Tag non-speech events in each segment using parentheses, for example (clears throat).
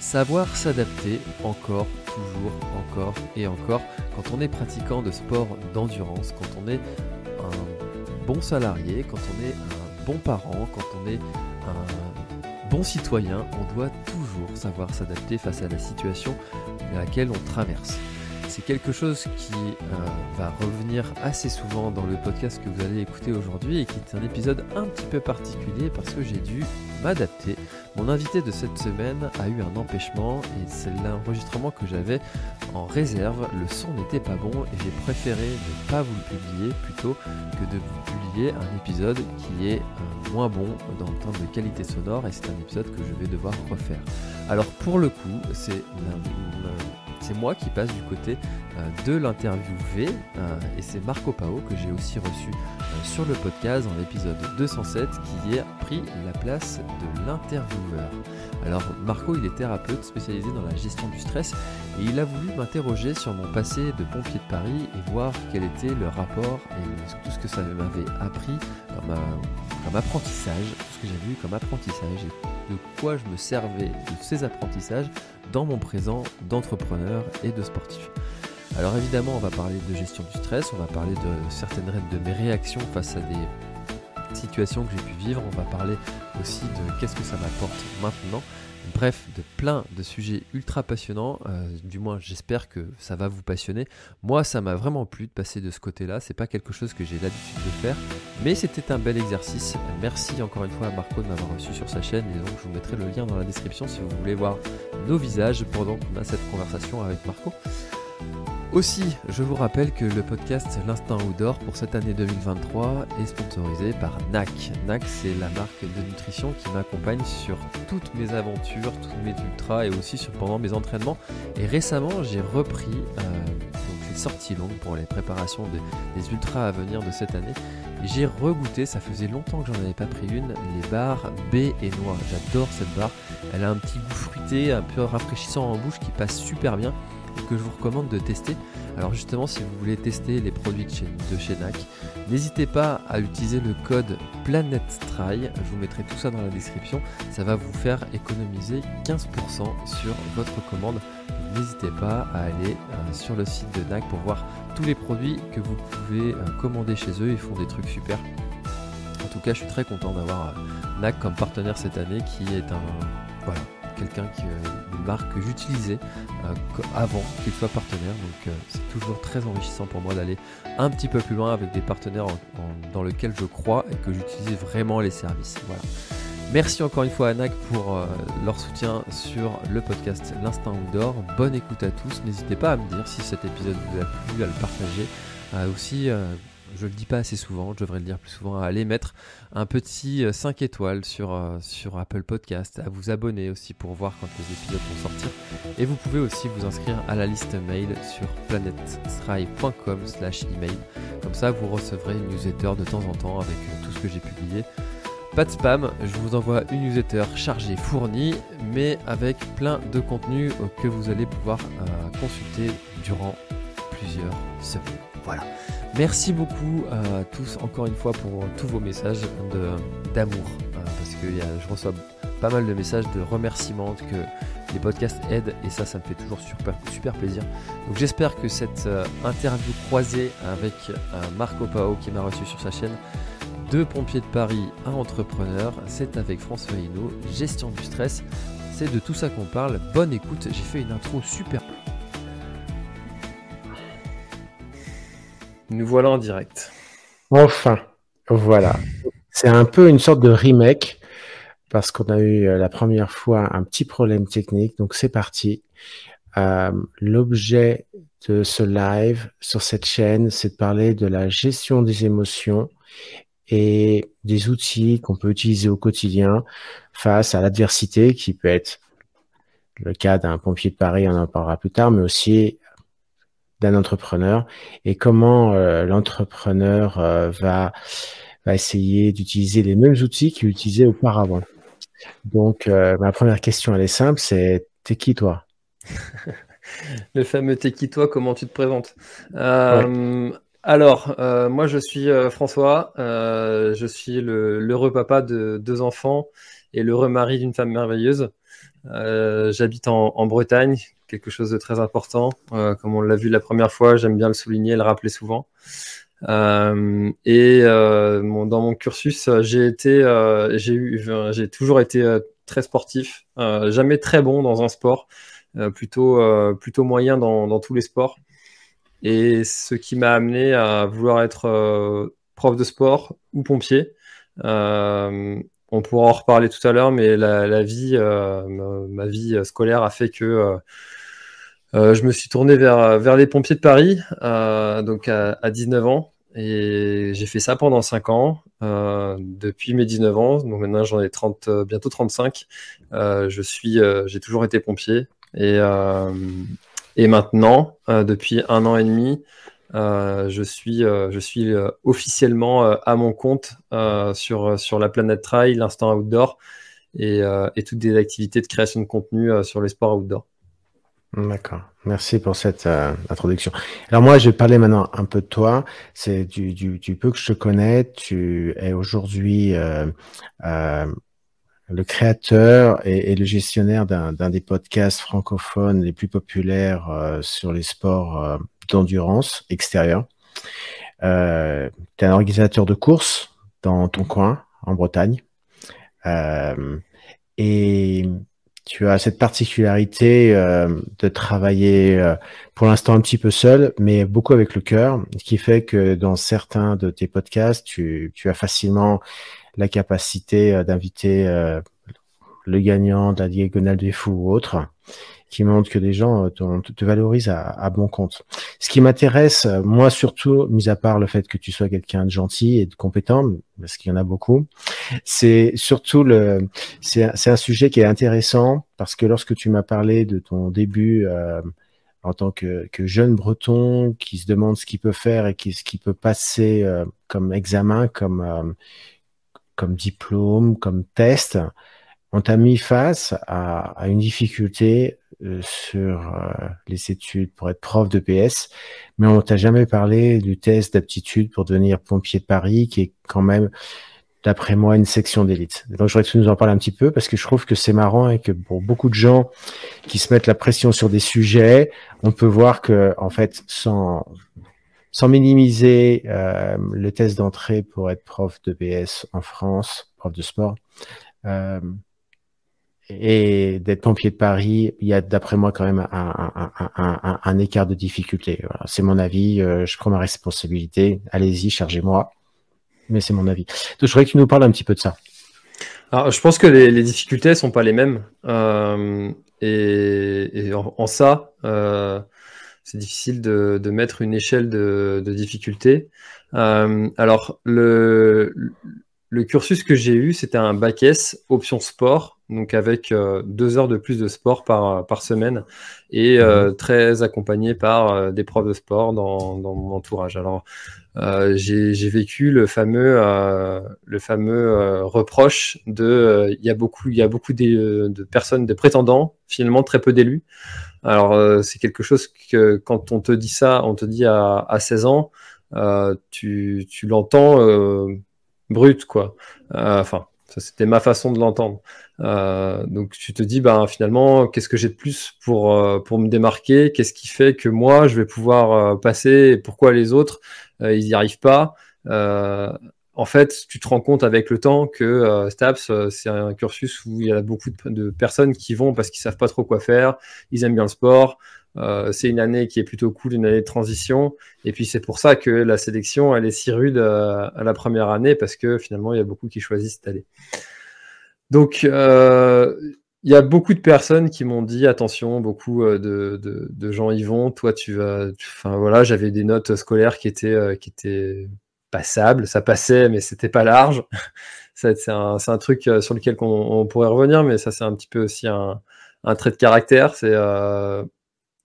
Savoir s'adapter encore, toujours, encore et encore quand on est pratiquant de sport d'endurance, quand on est un bon salarié, quand on est un bon parent, quand on est un bon citoyen, on doit toujours savoir s'adapter face à la situation à laquelle on traverse. C'est quelque chose qui euh, va revenir assez souvent dans le podcast que vous allez écouter aujourd'hui et qui est un épisode un petit peu particulier parce que j'ai dû m'adapter. Mon invité de cette semaine a eu un empêchement et c'est l'enregistrement que j'avais en réserve. Le son n'était pas bon et j'ai préféré ne pas vous le publier plutôt que de vous publier un épisode qui est euh, moins bon dans le temps de qualité sonore et c'est un épisode que je vais devoir refaire. Alors pour le coup, c'est c'est moi qui passe du côté euh, de l'interviewé euh, et c'est Marco Pao que j'ai aussi reçu euh, sur le podcast dans l'épisode 207 qui a pris la place de l'intervieweur. Alors Marco il est thérapeute spécialisé dans la gestion du stress et il a voulu m'interroger sur mon passé de pompier de Paris et voir quel était le rapport et tout ce que ça m'avait appris comme, comme apprentissage, tout ce que j'ai vu comme apprentissage et de quoi je me servais de ces apprentissages dans mon présent d'entrepreneur et de sportif. Alors évidemment, on va parler de gestion du stress, on va parler de certaines de mes réactions face à des situations que j'ai pu vivre, on va parler aussi de qu'est-ce que ça m'apporte maintenant. Bref, de plein de sujets ultra passionnants. Euh, du moins, j'espère que ça va vous passionner. Moi, ça m'a vraiment plu de passer de ce côté-là. C'est pas quelque chose que j'ai l'habitude de faire, mais c'était un bel exercice. Merci encore une fois à Marco de m'avoir reçu sur sa chaîne. Et donc, je vous mettrai le lien dans la description si vous voulez voir nos visages pendant qu'on cette conversation avec Marco. Aussi, je vous rappelle que le podcast L'Instinct Outdoor pour cette année 2023 est sponsorisé par NAC. NAC, c'est la marque de nutrition qui m'accompagne sur toutes mes aventures, tous mes ultras et aussi sur, pendant mes entraînements. Et récemment, j'ai repris euh, les sorties longues pour les préparations des, ultras à venir de cette année. J'ai regoûté, ça faisait longtemps que j'en avais pas pris une, les barres B et noix. J'adore cette barre. Elle a un petit goût fruité, un peu rafraîchissant en bouche qui passe super bien que je vous recommande de tester. Alors justement, si vous voulez tester les produits de chez, NAC, n'hésitez pas à utiliser le code PlanetStry. Je vous mettrai tout ça dans la description. Ça va vous faire économiser 15% sur votre commande. N'hésitez pas à aller euh, sur le site de NAC pour voir tous les produits que vous pouvez euh, commander chez eux. Ils font des trucs super. En tout cas, je suis très content d'avoir euh, NAC comme partenaire cette année qui est un voilà, quelqu'un qui euh, une marque que j'utilisais euh, avant qu'il soit partenaire. Donc euh, c'est toujours très enrichissant pour moi d'aller un petit peu plus loin avec des partenaires dans lesquels je crois et que j'utilise vraiment les services. Voilà. Merci encore une fois à NAC pour leur soutien sur le podcast L'Instinct Outdoor. Bonne écoute à tous. N'hésitez pas à me dire si cet épisode vous a plu, à le partager. aussi, je le dis pas assez souvent, je devrais le dire plus souvent, à aller mettre un petit 5 euh, étoiles sur, euh, sur Apple Podcast, à vous abonner aussi pour voir quand les épisodes vont sortir. Et vous pouvez aussi vous inscrire à la liste mail sur planetstry.com slash email. Comme ça, vous recevrez une newsletter de temps en temps avec euh, tout ce que j'ai publié. Pas de spam, je vous envoie une newsletter chargée, fournie, mais avec plein de contenu que vous allez pouvoir consulter durant plusieurs semaines. Voilà. Merci beaucoup à tous encore une fois pour tous vos messages d'amour. Euh, parce que je reçois pas mal de messages de remerciements que les podcasts aident et ça, ça me fait toujours super, super plaisir. Donc j'espère que cette euh, interview croisée avec euh, Marco Pao qui m'a reçu sur sa chaîne de pompiers de Paris à entrepreneur, c'est avec François Hinault, gestion du stress. C'est de tout ça qu'on parle. Bonne écoute, j'ai fait une intro super Nous voilà en direct. Enfin, voilà. C'est un peu une sorte de remake parce qu'on a eu la première fois un petit problème technique. Donc c'est parti. Euh, L'objet de ce live sur cette chaîne, c'est de parler de la gestion des émotions et des outils qu'on peut utiliser au quotidien face à l'adversité qui peut être le cas d'un pompier de Paris, on en parlera plus tard, mais aussi d'un entrepreneur et comment euh, l'entrepreneur euh, va, va essayer d'utiliser les mêmes outils qu'il utilisait auparavant. Donc, euh, ma première question, elle est simple, c'est t'es qui toi? (laughs) Le fameux t'es qui toi, comment tu te présentes? Alors, moi je suis François, je suis l'heureux papa de deux enfants et l'heureux mari d'une femme merveilleuse. J'habite en, en, Bretagne, quelque chose de très important. Euh, comme on l'a vu la première fois, j'aime bien le souligner et le rappeler souvent. Euh, et euh, dans mon cursus, j'ai été, j'ai eu, j'ai toujours été très sportif, jamais très bon dans un sport, plutôt, plutôt moyen dans, tous les sports. Et ce qui m'a amené à vouloir être prof de sport ou pompier. on pourra en reparler tout à l'heure, mais la, vie, ma, vie scolaire a fait que je me suis tourné vers, les pompiers de Paris, euh, donc à, 19 ans, et j'ai fait ça pendant 5 ans, euh, depuis mes 19 ans, donc maintenant j'en ai 30, bientôt 35. je suis, j'ai toujours été pompier, et, maintenant, depuis un an et demi, je suis, officiellement à mon compte sur, la planète Trail, l'instant outdoor, et, et toutes des activités de création de contenu sur les sports outdoor. D'accord. Merci pour cette euh, introduction. Alors moi, je vais parler maintenant un peu de toi. C'est du, du, du, peu que je te connais. Tu es aujourd'hui euh, euh, le créateur et, le gestionnaire d'un des podcasts francophones les plus populaires euh, sur les sports euh, d'endurance extérieure. tu es un organisateur de courses dans ton coin, en Bretagne. et tu as cette particularité euh, de travailler euh, pour l'instant un petit peu seul, mais beaucoup avec le cœur, qui fait que dans certains de tes podcasts, tu, tu as facilement la capacité euh, d'inviter le gagnant de la diagonale des fous ou autre qui montre que les gens euh, te, valorisent à, bon compte. Ce qui m'intéresse, euh, moi surtout, mis à part le fait que tu sois quelqu'un de gentil et de compétent, parce qu'il y en a beaucoup, c'est surtout le, c'est un sujet qui est intéressant parce que lorsque tu m'as parlé de ton début euh, en tant que, jeune breton qui se demande ce qu'il peut faire et ce qu'il peut passer comme examen, comme, comme diplôme, comme test, on t'a mis face à, à, une difficulté euh, sur euh, les études pour être prof de PS, mais on t'a jamais parlé du test d'aptitude pour devenir pompier de Paris, qui est quand même, d'après moi, une section d'élite. Donc, j'aurais que tu nous en parles un petit peu parce que je trouve que c'est marrant et que pour beaucoup de gens qui se mettent la pression sur des sujets, on peut voir que, en fait, sans sans minimiser euh, le test d'entrée pour être prof de PS en France, prof de sport, euh, et d'être pompier de Paris, il y a d'après moi quand même un, écart de difficulté. C'est mon avis, euh, je prends ma responsabilité. Allez-y, chargez-moi. Mais c'est mon avis. Donc je voudrais que tu nous parles un petit peu de ça. Alors, je pense que les, difficultés sont pas les mêmes. Euh, et, en, ça, euh, c'est difficile de, mettre une échelle de, de difficulté. Alors, le, le cursus que j'ai eu, c'était un bac S, option sport donc avec euh, deux heures de plus de sport par, par semaine et euh, mhm. très accompagné par euh, des profs de sport dans, dans mon entourage. Alors j'ai vécu le fameux, le fameux reproche de il y a beaucoup, il y a beaucoup de, de, personnes, de prétendants, finalement très peu d'élus. Alors c'est quelque chose que quand on te dit ça, on te dit à, à 16 ans, tu, tu l'entends brut quoi. Enfin c'était ma façon de l'entendre. Euh, donc, tu te dis, ben, finalement, qu'est-ce que j'ai de plus pour, euh, me démarquer? Qu'est-ce qui fait que moi, je vais pouvoir euh, passer? Et pourquoi les autres, ils n'y arrivent pas? En fait, tu te rends compte avec le temps que STAPS, c'est un cursus où il y a beaucoup de, de personnes qui vont parce qu'ils savent pas trop quoi faire, ils aiment bien le sport, c'est une année qui est plutôt cool, une année de transition. Et puis c'est pour ça que la sélection, elle est si rude à, la première année, parce que finalement, il y a beaucoup qui choisissent année. Donc, il y a beaucoup de personnes qui m'ont dit attention, beaucoup de, de, gens y vont. Toi, tu vas. Enfin voilà, j'avais des notes scolaires qui étaient, passables. Ça passait, mais c'était pas large. (laughs) c'est un, truc sur lequel on, pourrait revenir, mais ça, c'est un petit peu aussi un, trait de caractère.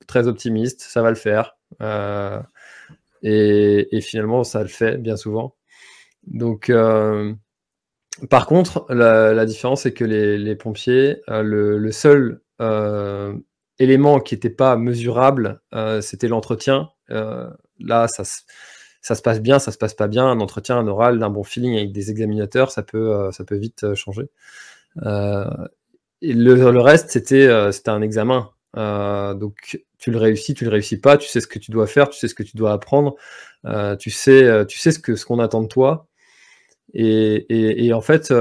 Très optimiste, ça va le faire. Euh, et, finalement, ça le fait bien souvent. Donc, euh, par contre, la, différence, c'est que les, pompiers, euh, le, seul élément qui n'était pas mesurable, c'était l'entretien. là, ça, se passe bien, ça se passe pas bien. Un entretien, un oral, d'un bon feeling avec des examinateurs, ça peut, vite changer. le, le reste, c'était un examen. Euh, donc tu le réussis, tu le réussis pas, tu sais ce que tu dois faire, tu sais ce que tu dois apprendre, euh, tu sais, euh, tu sais ce que ce qu'on attend de toi. Et, en fait,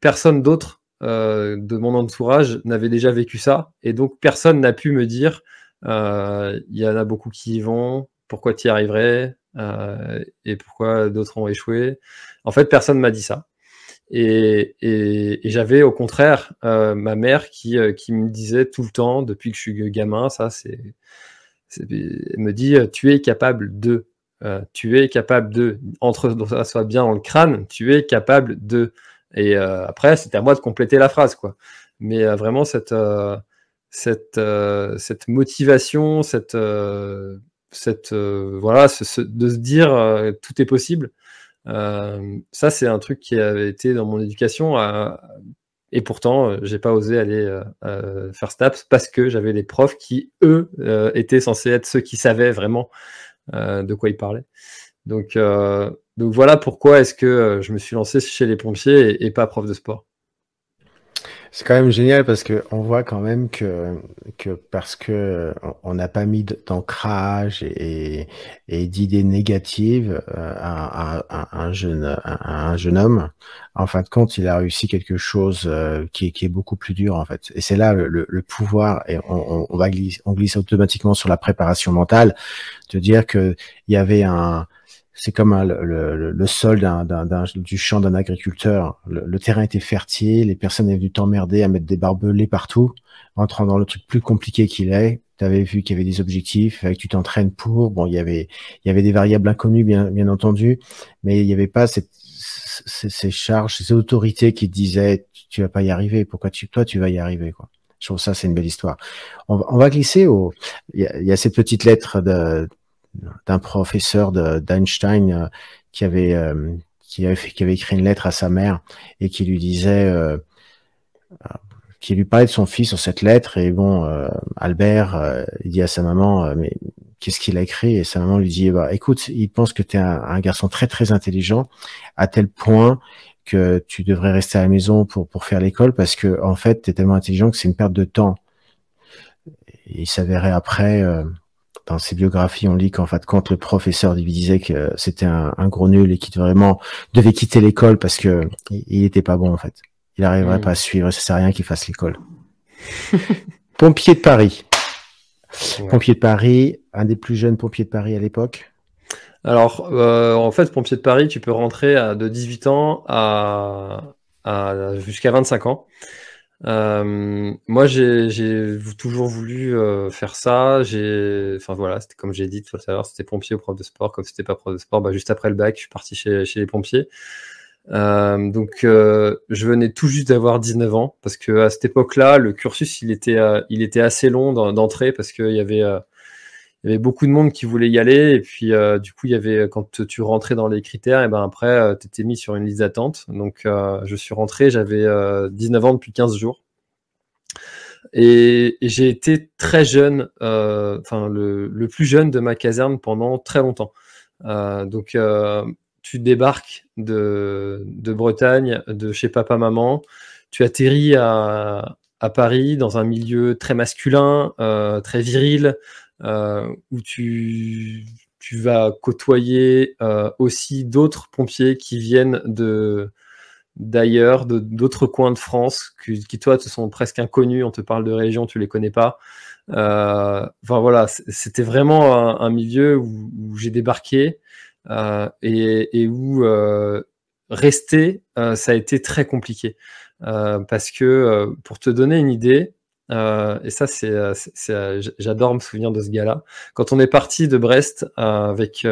personne d'autre de mon entourage n'avait déjà vécu ça, et donc personne n'a pu me dire il y en a beaucoup qui y vont, pourquoi tu y arriverais et pourquoi d'autres ont échoué. En fait, personne m'a dit ça. Et, j'avais au contraire euh, ma mère qui, euh, qui me disait tout le temps, depuis que je suis gamin, ça c'est, elle me dit, tu es capable de, euh, tu es capable de, entre ça soit bien dans le crâne, tu es capable de. Et après, c'était à moi de compléter la phrase, quoi. Mais vraiment cette cette cette motivation, cette cette voilà, de se dire tout est possible. Euh, ça, c'est un truc qui avait été dans mon éducation. et pourtant, euh, j'ai pas osé aller euh, faire STAPS parce que j'avais des profs qui, eux, étaient censés être ceux qui savaient vraiment de quoi ils parlaient. Donc, donc voilà pourquoi est-ce que je me suis lancé chez les pompiers et pas prof de sport. C'est quand même génial parce que on voit quand même que, que parce que euh, on n'a pas mis d'ancrage et, et, d'idées négatives euh, à, un jeune, à, un jeune homme, en fin de compte, il a réussi quelque chose euh, qui, est, beaucoup plus dur en fait. Et c'est là le, pouvoir et on, on, va glisser, on glisse automatiquement sur la préparation mentale, de dire que il y avait un c'est comme le, le, sol du champ d'un agriculteur. Le, terrain était fertile, les personnes avaient dû t'emmerder à mettre des barbelés partout, entrant dans le truc plus compliqué qu'il est. Tu avais vu qu'il y avait des objectifs, que tu t'entraînes pour. Bon, il y avait, il y avait des variables inconnues, bien, bien entendu, mais il n'y avait pas cette, ces, charges, ces autorités qui disaient tu vas pas y arriver. Pourquoi tu, toi, tu vas y arriver, quoi? Je trouve ça, c'est une belle histoire. On va, on va glisser au. Il y, y a cette petite lettre de, d'un professeur d'Einstein euh, qui avait euh, qui avait qui avait écrit une lettre à sa mère et qui lui disait euh, qui lui parlait de son fils sur cette lettre. Et bon Albert il dit à sa maman mais qu'est-ce qu'il a écrit? Et sa maman lui dit bah écoute il pense que tu es un, garçon très très intelligent à tel point que tu devrais rester à la maison pour pour faire l'école parce que en fait tu es tellement intelligent que c'est une perte de temps. Et il s'avérait après dans ses biographies, on lit qu'en fait, quand le professeur lui disait que c'était un, gros nul et qu'il vraiment devait quitter l'école parce que il n'était pas bon en fait. Il n'arriverait mm. pas à suivre, ça sert à rien qu'il fasse l'école. (laughs) pompier de Paris. Pompier de Paris, un des plus jeunes pompiers de Paris à l'époque. Alors, euh, en fait, pompier de Paris, tu peux rentrer à, de 18 ans à, à jusqu'à 25 ans. Euh, moi, j'ai toujours voulu euh, faire ça. Enfin voilà, c'était comme j'ai dit tout à l'heure, c'était pompier ou prof de sport. Comme c'était pas prof de sport, bah, juste après le bac, je suis parti chez, chez les pompiers. Euh, donc, euh, je venais tout juste d'avoir 19 ans parce que à cette époque-là, le cursus il était, euh, il était assez long d'entrée parce qu'il y avait il y avait beaucoup de monde qui voulait y aller. Et puis euh, du coup il y avait quand tu rentrais dans les critères et ben après euh, tu étais mis sur une liste d'attente. Donc euh, je suis rentré j'avais 19 ans depuis 15 jours. Et, j'ai été très jeune enfin le, le, plus jeune de ma caserne pendant très longtemps. Donc tu débarques de, de, Bretagne de chez papa maman. Tu atterris à, à Paris dans un milieu très masculin très viril où tu, tu vas côtoyer euh, aussi d'autres pompiers qui viennent de, d'ailleurs, d'autres coins de France qui, toi, te sont presque inconnus. On te parle de régions, tu les connais pas. Euh, enfin voilà, c'était vraiment un, milieu où, j'ai débarqué euh, et, où euh, rester, ça a été très compliqué. parce que pour te donner une idée, et ça, c'est, j'adore me souvenir de ce gars-là. Quand on est parti de Brest avec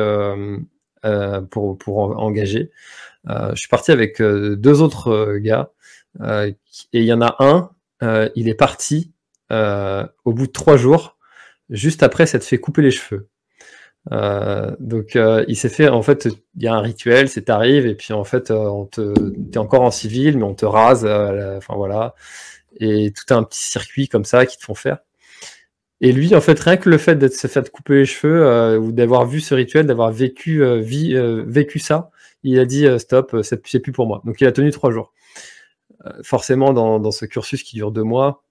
pour, pour engager, je suis parti avec deux autres gars et il y en a un, il est parti euh, au bout de trois jours, juste après s'être fait couper les cheveux. Euh, donc euh, il s'est fait en fait il y a un rituel c'est t'arrives et puis en fait on te t'es encore en civil mais on te rase enfin voilà et tout un petit circuit comme ça qui te font faire. Et lui en fait rien que le fait d'être se fait couper les cheveux ou d'avoir vu ce rituel d'avoir vécu vécu ça il a dit stop c'est plus pour moi. Donc il a tenu trois jours. Forcément dans, ce cursus qui dure deux mois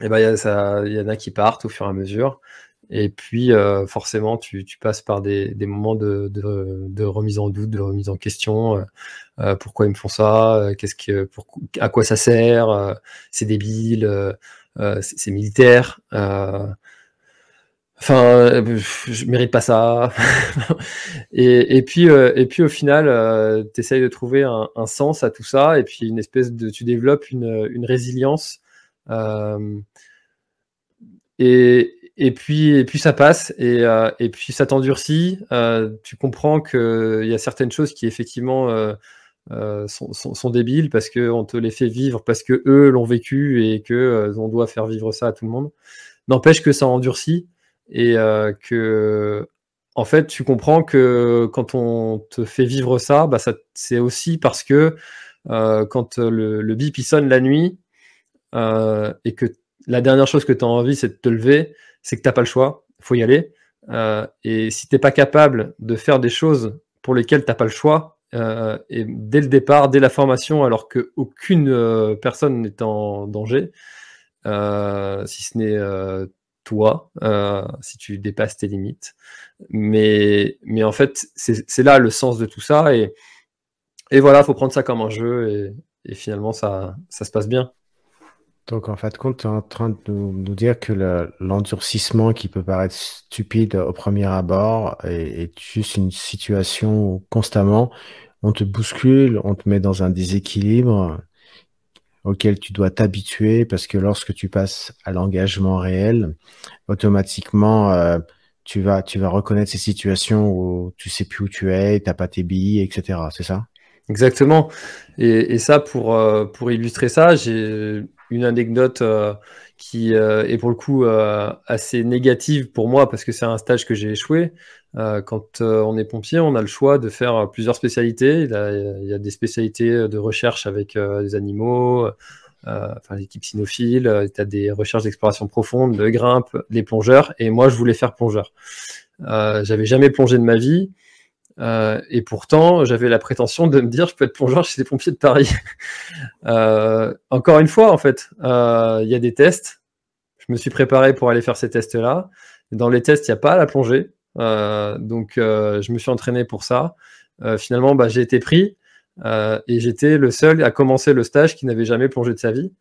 et ben, il y, en a qui partent au fur et à mesure. Et puis, euh, forcément, tu, passes par des, moments de, remise en doute, de remise en question. Euh, euh, pourquoi ils me font ça Qu'est-ce que, à quoi ça sert C'est débile. c'est militaire. Enfin, je mérite pas ça. (laughs) et, puis, et puis, au final, tu essayes de trouver un, sens à tout ça. Et puis, une espèce de, tu développes une, une résilience euh, et, et, puis, et puis ça passe, et, euh, et puis ça t'endurcit. Euh, tu comprends qu'il y a certaines choses qui effectivement sont, sont, débiles parce qu'on te les fait vivre, parce que eux l'ont vécu et que on doit faire vivre ça à tout le monde. N'empêche que ça endurcit et que en fait, tu comprends que quand on te fait vivre ça, bah ça c'est aussi parce que quand le, le bip sonne la nuit, euh, et que la dernière chose que tu as envie, c'est de te lever, c'est que tu n'as pas le choix, faut y aller. Euh, et si tu n'es pas capable de faire des choses pour lesquelles tu n'as pas le choix, euh, et dès le départ, dès la formation, alors qu'aucune personne n'est en danger, si ce n'est toi, si tu dépasses tes limites. Mais, mais en fait, c'est là le sens de tout ça. Et, et voilà, il faut prendre ça comme un jeu. Et, et finalement, ça se passe bien. Donc, en fait, compte, tu es en train de nous, dire que l'endurcissement qui peut paraître stupide au premier abord est, juste une situation où constamment on te bouscule, on te met dans un déséquilibre auquel tu dois t'habituer parce que lorsque tu passes à l'engagement réel, automatiquement, euh, tu vas, tu vas reconnaître ces situations où tu sais plus où tu es, t'as pas tes billes, etc. C'est ça? Exactement. Et, ça, pour, euh, pour illustrer ça, j'ai une anecdote euh, qui euh, est pour le coup assez négative pour moi parce que c'est un stage que j'ai échoué. quand on est pompier, on a le choix de faire plusieurs spécialités. Il y a, des spécialités de recherche avec des animaux, enfin l'équipe cynophile, tu as des recherches d'exploration profonde, de grimpe, les plongeurs. Et moi, je voulais faire plongeur. J'avais jamais plongé de ma vie. Euh, et pourtant, j'avais la prétention de me dire, je peux être plongeur chez les pompiers de Paris. (laughs) euh, encore une fois, en fait, euh, il y a des tests. Je me suis préparé pour aller faire ces tests-là. Dans les tests, il n'y a pas la plongée. Euh, donc, je me suis entraîné pour ça. finalement, bah, j'ai été pris et j'étais le seul à commencer le stage qui n'avait jamais plongé de sa vie.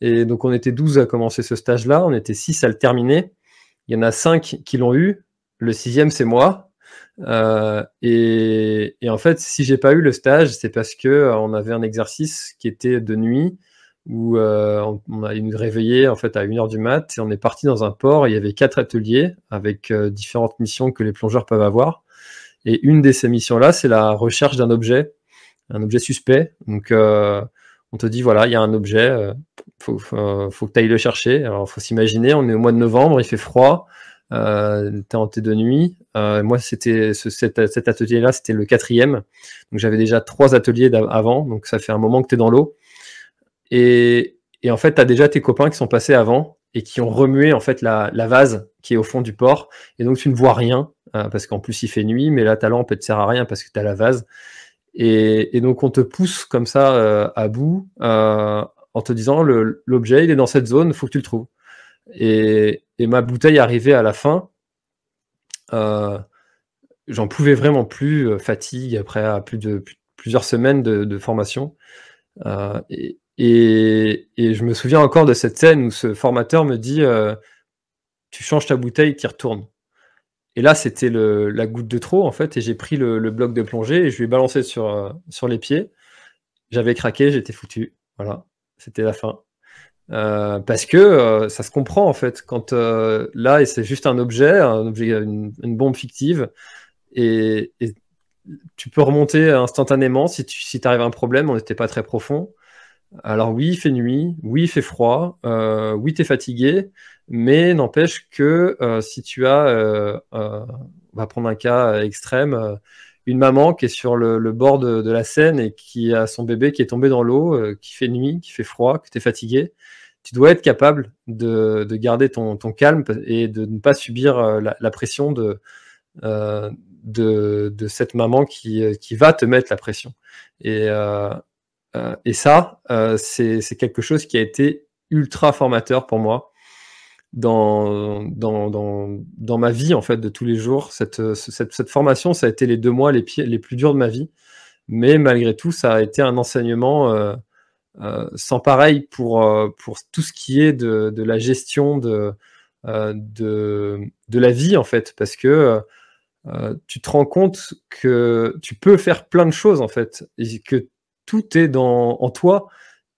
Et donc, on était 12 à commencer ce stage-là. On était 6 à le terminer. Il y en a 5 qui l'ont eu. Le sixième, c'est moi. Euh, et, en fait, si j'ai pas eu le stage, c'est parce que euh, on avait un exercice qui était de nuit où euh, on, a nous réveillé en fait à 1h du mat et on est parti dans un port. il y avait quatre ateliers avec différentes missions que les plongeurs peuvent avoir. Et une de ces missions-là, c'est la recherche d'un objet, un objet suspect. Donc, on te dit voilà, il y a un objet, faut, faut, faut que tu ailles le chercher. Alors, faut s'imaginer, on est au mois de novembre, il fait froid euh, tenté de nuit. Euh, moi, c'était ce, cet, atelier-là, c'était le quatrième. Donc j'avais déjà trois ateliers avant, donc ça fait un moment que tu es dans l'eau. Et, et, en fait, tu as déjà tes copains qui sont passés avant et qui ont remué en fait la, la vase qui est au fond du port. Et donc tu ne vois rien, euh, parce qu'en plus il fait nuit, mais là ta lampe ne te sert à rien parce que tu as la vase. Et, et, donc on te pousse comme ça euh, à bout euh, en te disant l'objet il est dans cette zone, il faut que tu le trouves. Et, ma bouteille arrivait à la fin. Euh, j'en pouvais vraiment plus, euh, fatigue après plusieurs semaines de, formation. Et, et, et, je me souviens encore de cette scène où ce formateur me dit Tu changes ta bouteille, tu y retournes. Et là, c'était la goutte de trop, en fait, et j'ai pris le, bloc de plongée et je lui ai balancé sur les pieds. J'avais craqué, j'étais foutu. Voilà, c'était la fin. Euh, parce que euh, ça se comprend en fait quand euh, là c'est juste un objet, un objet, une, bombe fictive, et, tu peux remonter instantanément si tu arrives à un problème. On n'était pas très profond. Alors oui, il fait nuit, oui, il fait froid, oui, tu es fatigué, mais n'empêche que si tu as, on va prendre un cas extrême, une maman qui est sur le, bord de, la Seine et qui a son bébé qui est tombé dans l'eau, qui fait nuit, qui fait froid, que tu es fatigué, tu dois être capable de, garder ton, calme et de ne pas subir euh, la, pression euh, de, de, cette maman qui, qui, va te mettre la pression. Et, euh, et ça, c'est quelque chose qui a été ultra formateur pour moi dans, dans, dans, ma vie en fait de tous les jours. Cette, cette, cette, formation, ça a été les deux mois les, les plus durs de ma vie. Mais malgré tout, ça a été un enseignement euh, sans pareil pour, euh, pour tout ce qui est de, de la gestion de, euh, de, de, la vie, en fait, parce que tu te rends compte que tu peux faire plein de choses, en fait, et que tout est dans, en toi,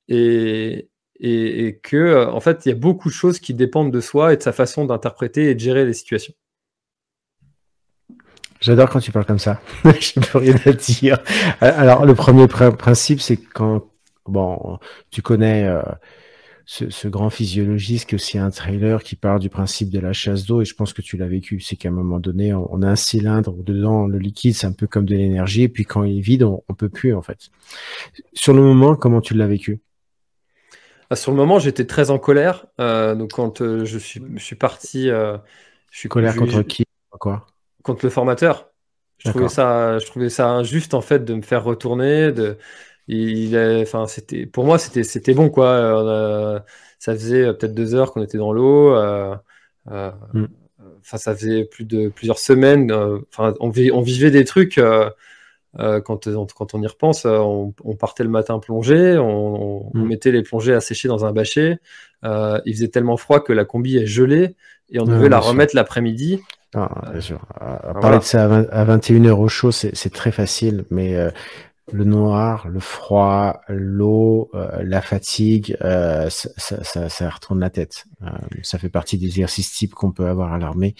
et, et, que, en fait, il y a beaucoup de choses qui dépendent de soi et de sa façon d'interpréter et de gérer les situations. J'adore quand tu parles comme ça. (laughs) Je n'ai rien à dire. Alors, le premier principe, c'est quand bon, tu connais euh, ce, grand physiologiste qui est aussi un trailer qui parle du principe de la chasse d'eau et je pense que tu l'as vécu. C'est qu'à un moment donné, on, a un cylindre dedans, le liquide, c'est un peu comme de l'énergie et puis quand il est vide, on, on peut plus en fait. Sur le moment, comment tu l'as vécu? Ah, Sur le moment, j'étais très en colère. Euh, donc quand euh, je suis, je suis parti, je suis colère contre qui? Quoi? Contre le formateur. Je trouvais ça, je trouvais ça injuste en fait de me faire retourner, de il enfin, c'était, pour moi, c'était, c'était bon, quoi. ça faisait peut-être deux heures qu'on était dans l'eau. Euh, euh, mm. Enfin, ça faisait plus de plusieurs semaines. Euh, enfin, on, on, vivait des trucs. quand, quand on y repense, on, partait le matin plonger, on, mm. mettait les plongées à sécher dans un bâché. il faisait tellement froid que la combi est gelée et on devait la remettre l'après-midi. Ah, bien sûr. parler de ça à, 21h au chaud, c'est très facile, mais le noir, le froid, l'eau, euh, la fatigue, euh, ça, ça, ça, retourne la tête. Euh, ça fait partie des exercices types qu'on peut avoir à l'armée.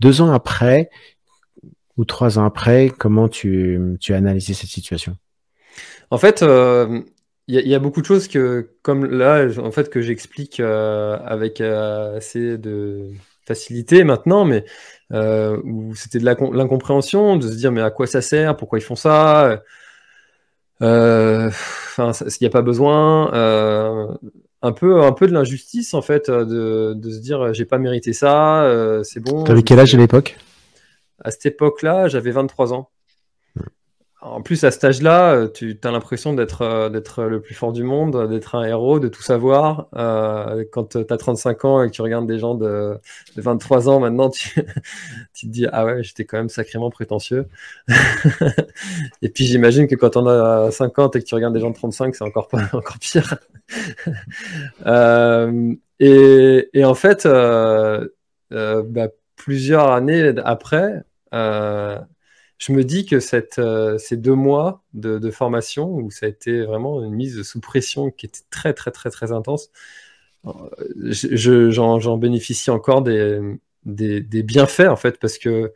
Deux ans après, ou trois ans après, comment tu, tu as analysé cette situation? En fait, il y, y, a beaucoup de choses que, comme là, en fait, que j'explique avec assez de facilité maintenant, mais où c'était de l'incompréhension, de se dire mais à quoi ça sert, pourquoi ils font ça? Euh, il n'y a pas besoin. Euh, un peu, un peu de l'injustice en fait, de, de se dire j'ai pas mérité ça, euh, c'est bon. T'avais quel âge à l'époque? À cette époque-là, j'avais 23 ans. En plus, à cet âge-là, euh, tu as l'impression d'être euh, d'être le plus fort du monde, d'être un héros, de tout savoir. Euh, quand tu as 35 ans et que tu regardes des gens de, de 23 ans, maintenant, (laughs) tu, te dis Ah ouais, j'étais quand même sacrément prétentieux. (laughs) et puis, j'imagine que quand on a 50 et que tu regardes des gens de 35, c'est encore, (laughs) pire. et, en fait, bah, plusieurs années après, je me dis que euh, ces deux mois de, formation, où ça a été vraiment une mise sous pression qui était très, très, très, très intense, euh, j'en bénéficie encore des, bienfaits, en fait, parce que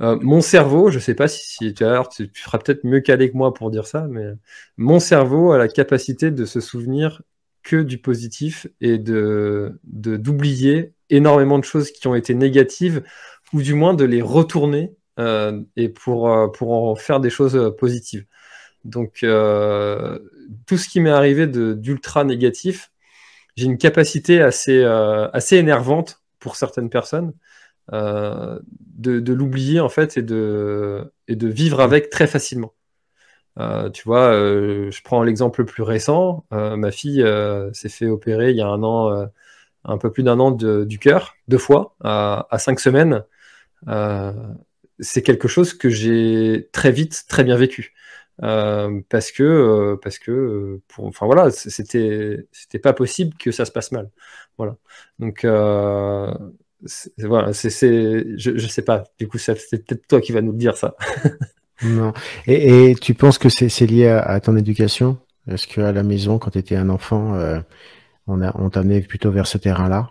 euh, mon cerveau, je ne sais pas si, tu, tu, tu peut-être mieux calé que moi pour dire ça, mais mon cerveau a la capacité de se souvenir que du positif et de d'oublier énormément de choses qui ont été négatives, ou du moins de les retourner et pour, euh, pour en faire des choses euh, positives. Donc, tout ce qui m'est arrivé d'ultra négatif, j'ai une capacité assez, assez énervante pour certaines personnes de, de l'oublier en fait et de, et de vivre avec très facilement. tu vois, je prends l'exemple le plus récent. ma fille s'est fait opérer il y a un an, un peu plus d'un an du cœur, deux fois, à cinq semaines c'est quelque chose que j'ai très vite, très bien vécu. parce que parce que pour, enfin voilà, c'était c'était pas possible que ça se passe mal. Voilà. Donc voilà, c'est, je, je sais pas. Du coup, c'est peut-être toi qui va nous le dire ça. (laughs) non. Et, tu penses que c'est lié à, ton éducation? Est-ce qu'à la maison, quand tu étais un enfant, euh, on, a, on t'amenait plutôt vers ce terrain-là?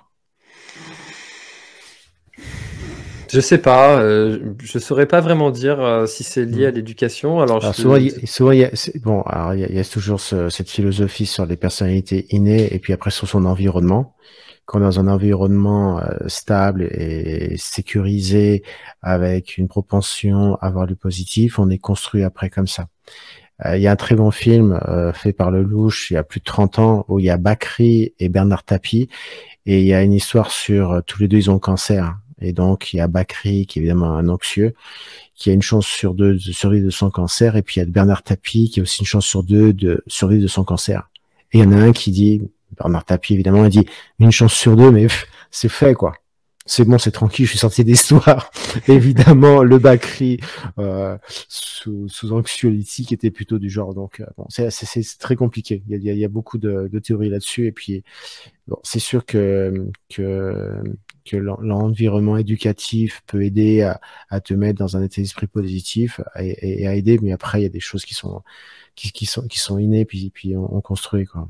Je sais pas, euh, je saurais pas vraiment dire euh, si c'est lié à hmm. l'éducation. Alors, souvent, il y a, bon, alors il y, a toujours cette philosophie sur les personnalités innées et puis après sur son environnement quand dans un environnement euh, stable et sécurisé, avec une propension à avoir du positif, on est construit après comme ça. Euh, il y a un très bon film euh, fait par le Louche il y a plus de 30 ans où il y a Bakri et Bernard Tapie et il y a une histoire sur tous les deux ils ont le cancer et donc il y a Bakri qui est évidemment un anxieux qui a une chance sur deux de survivre de son cancer et puis il y a Bernard Tapie qui a aussi une chance sur deux de survivre de son cancer. Et il y en a un qui dit Bernard Tapie, évidemment, a dit une chance sur deux, mais c'est fait, quoi. C'est bon, c'est tranquille, je suis sorti d'histoire. (laughs) évidemment, le Bakri euh, sous, sous anxiolytique était plutôt du genre. Donc, euh, bon, c'est très compliqué. Il y a, il y a beaucoup de, de théories là-dessus. Et puis, bon, c'est sûr que, que, que l'environnement éducatif peut aider à, à, te mettre dans un état d'esprit positif et, et, à aider. Mais après, il y a des choses qui sont qui, qui sont qui sont innées, puis puis on, on construit quoi.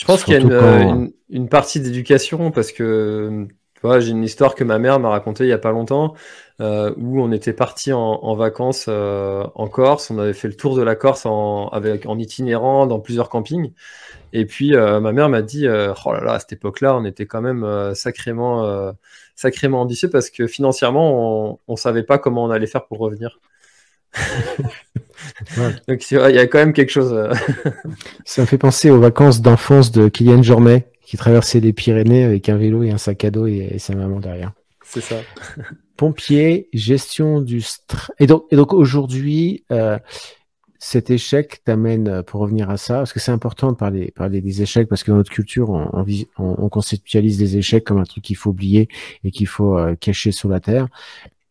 Je pense qu'il y a une, euh, une, partie d'éducation parce que j'ai une histoire que ma mère m'a racontée il y a pas longtemps euh, où on était parti en, en, vacances euh, en Corse. On avait fait le tour de la Corse en, avec, en itinérant dans plusieurs campings. Et puis euh, ma mère m'a dit Oh là là, à cette époque-là, on était quand même sacrément, sacrément ambitieux parce que financièrement, on ne savait pas comment on allait faire pour revenir. (laughs) Donc il y a quand même quelque chose. (laughs) Ça me fait penser aux vacances d'enfance de Kylian Jormet qui traversait les Pyrénées avec un vélo et un sac à dos et, sa maman derrière. C'est ça. Pompier, gestion du stress. Et donc, et donc aujourd'hui, euh, cet échec t'amène, euh, pour revenir à ça, parce que c'est important de parler, parler des échecs, parce que dans notre culture, on, on, on conceptualise les échecs comme un truc qu'il faut oublier et qu'il faut cacher sous la terre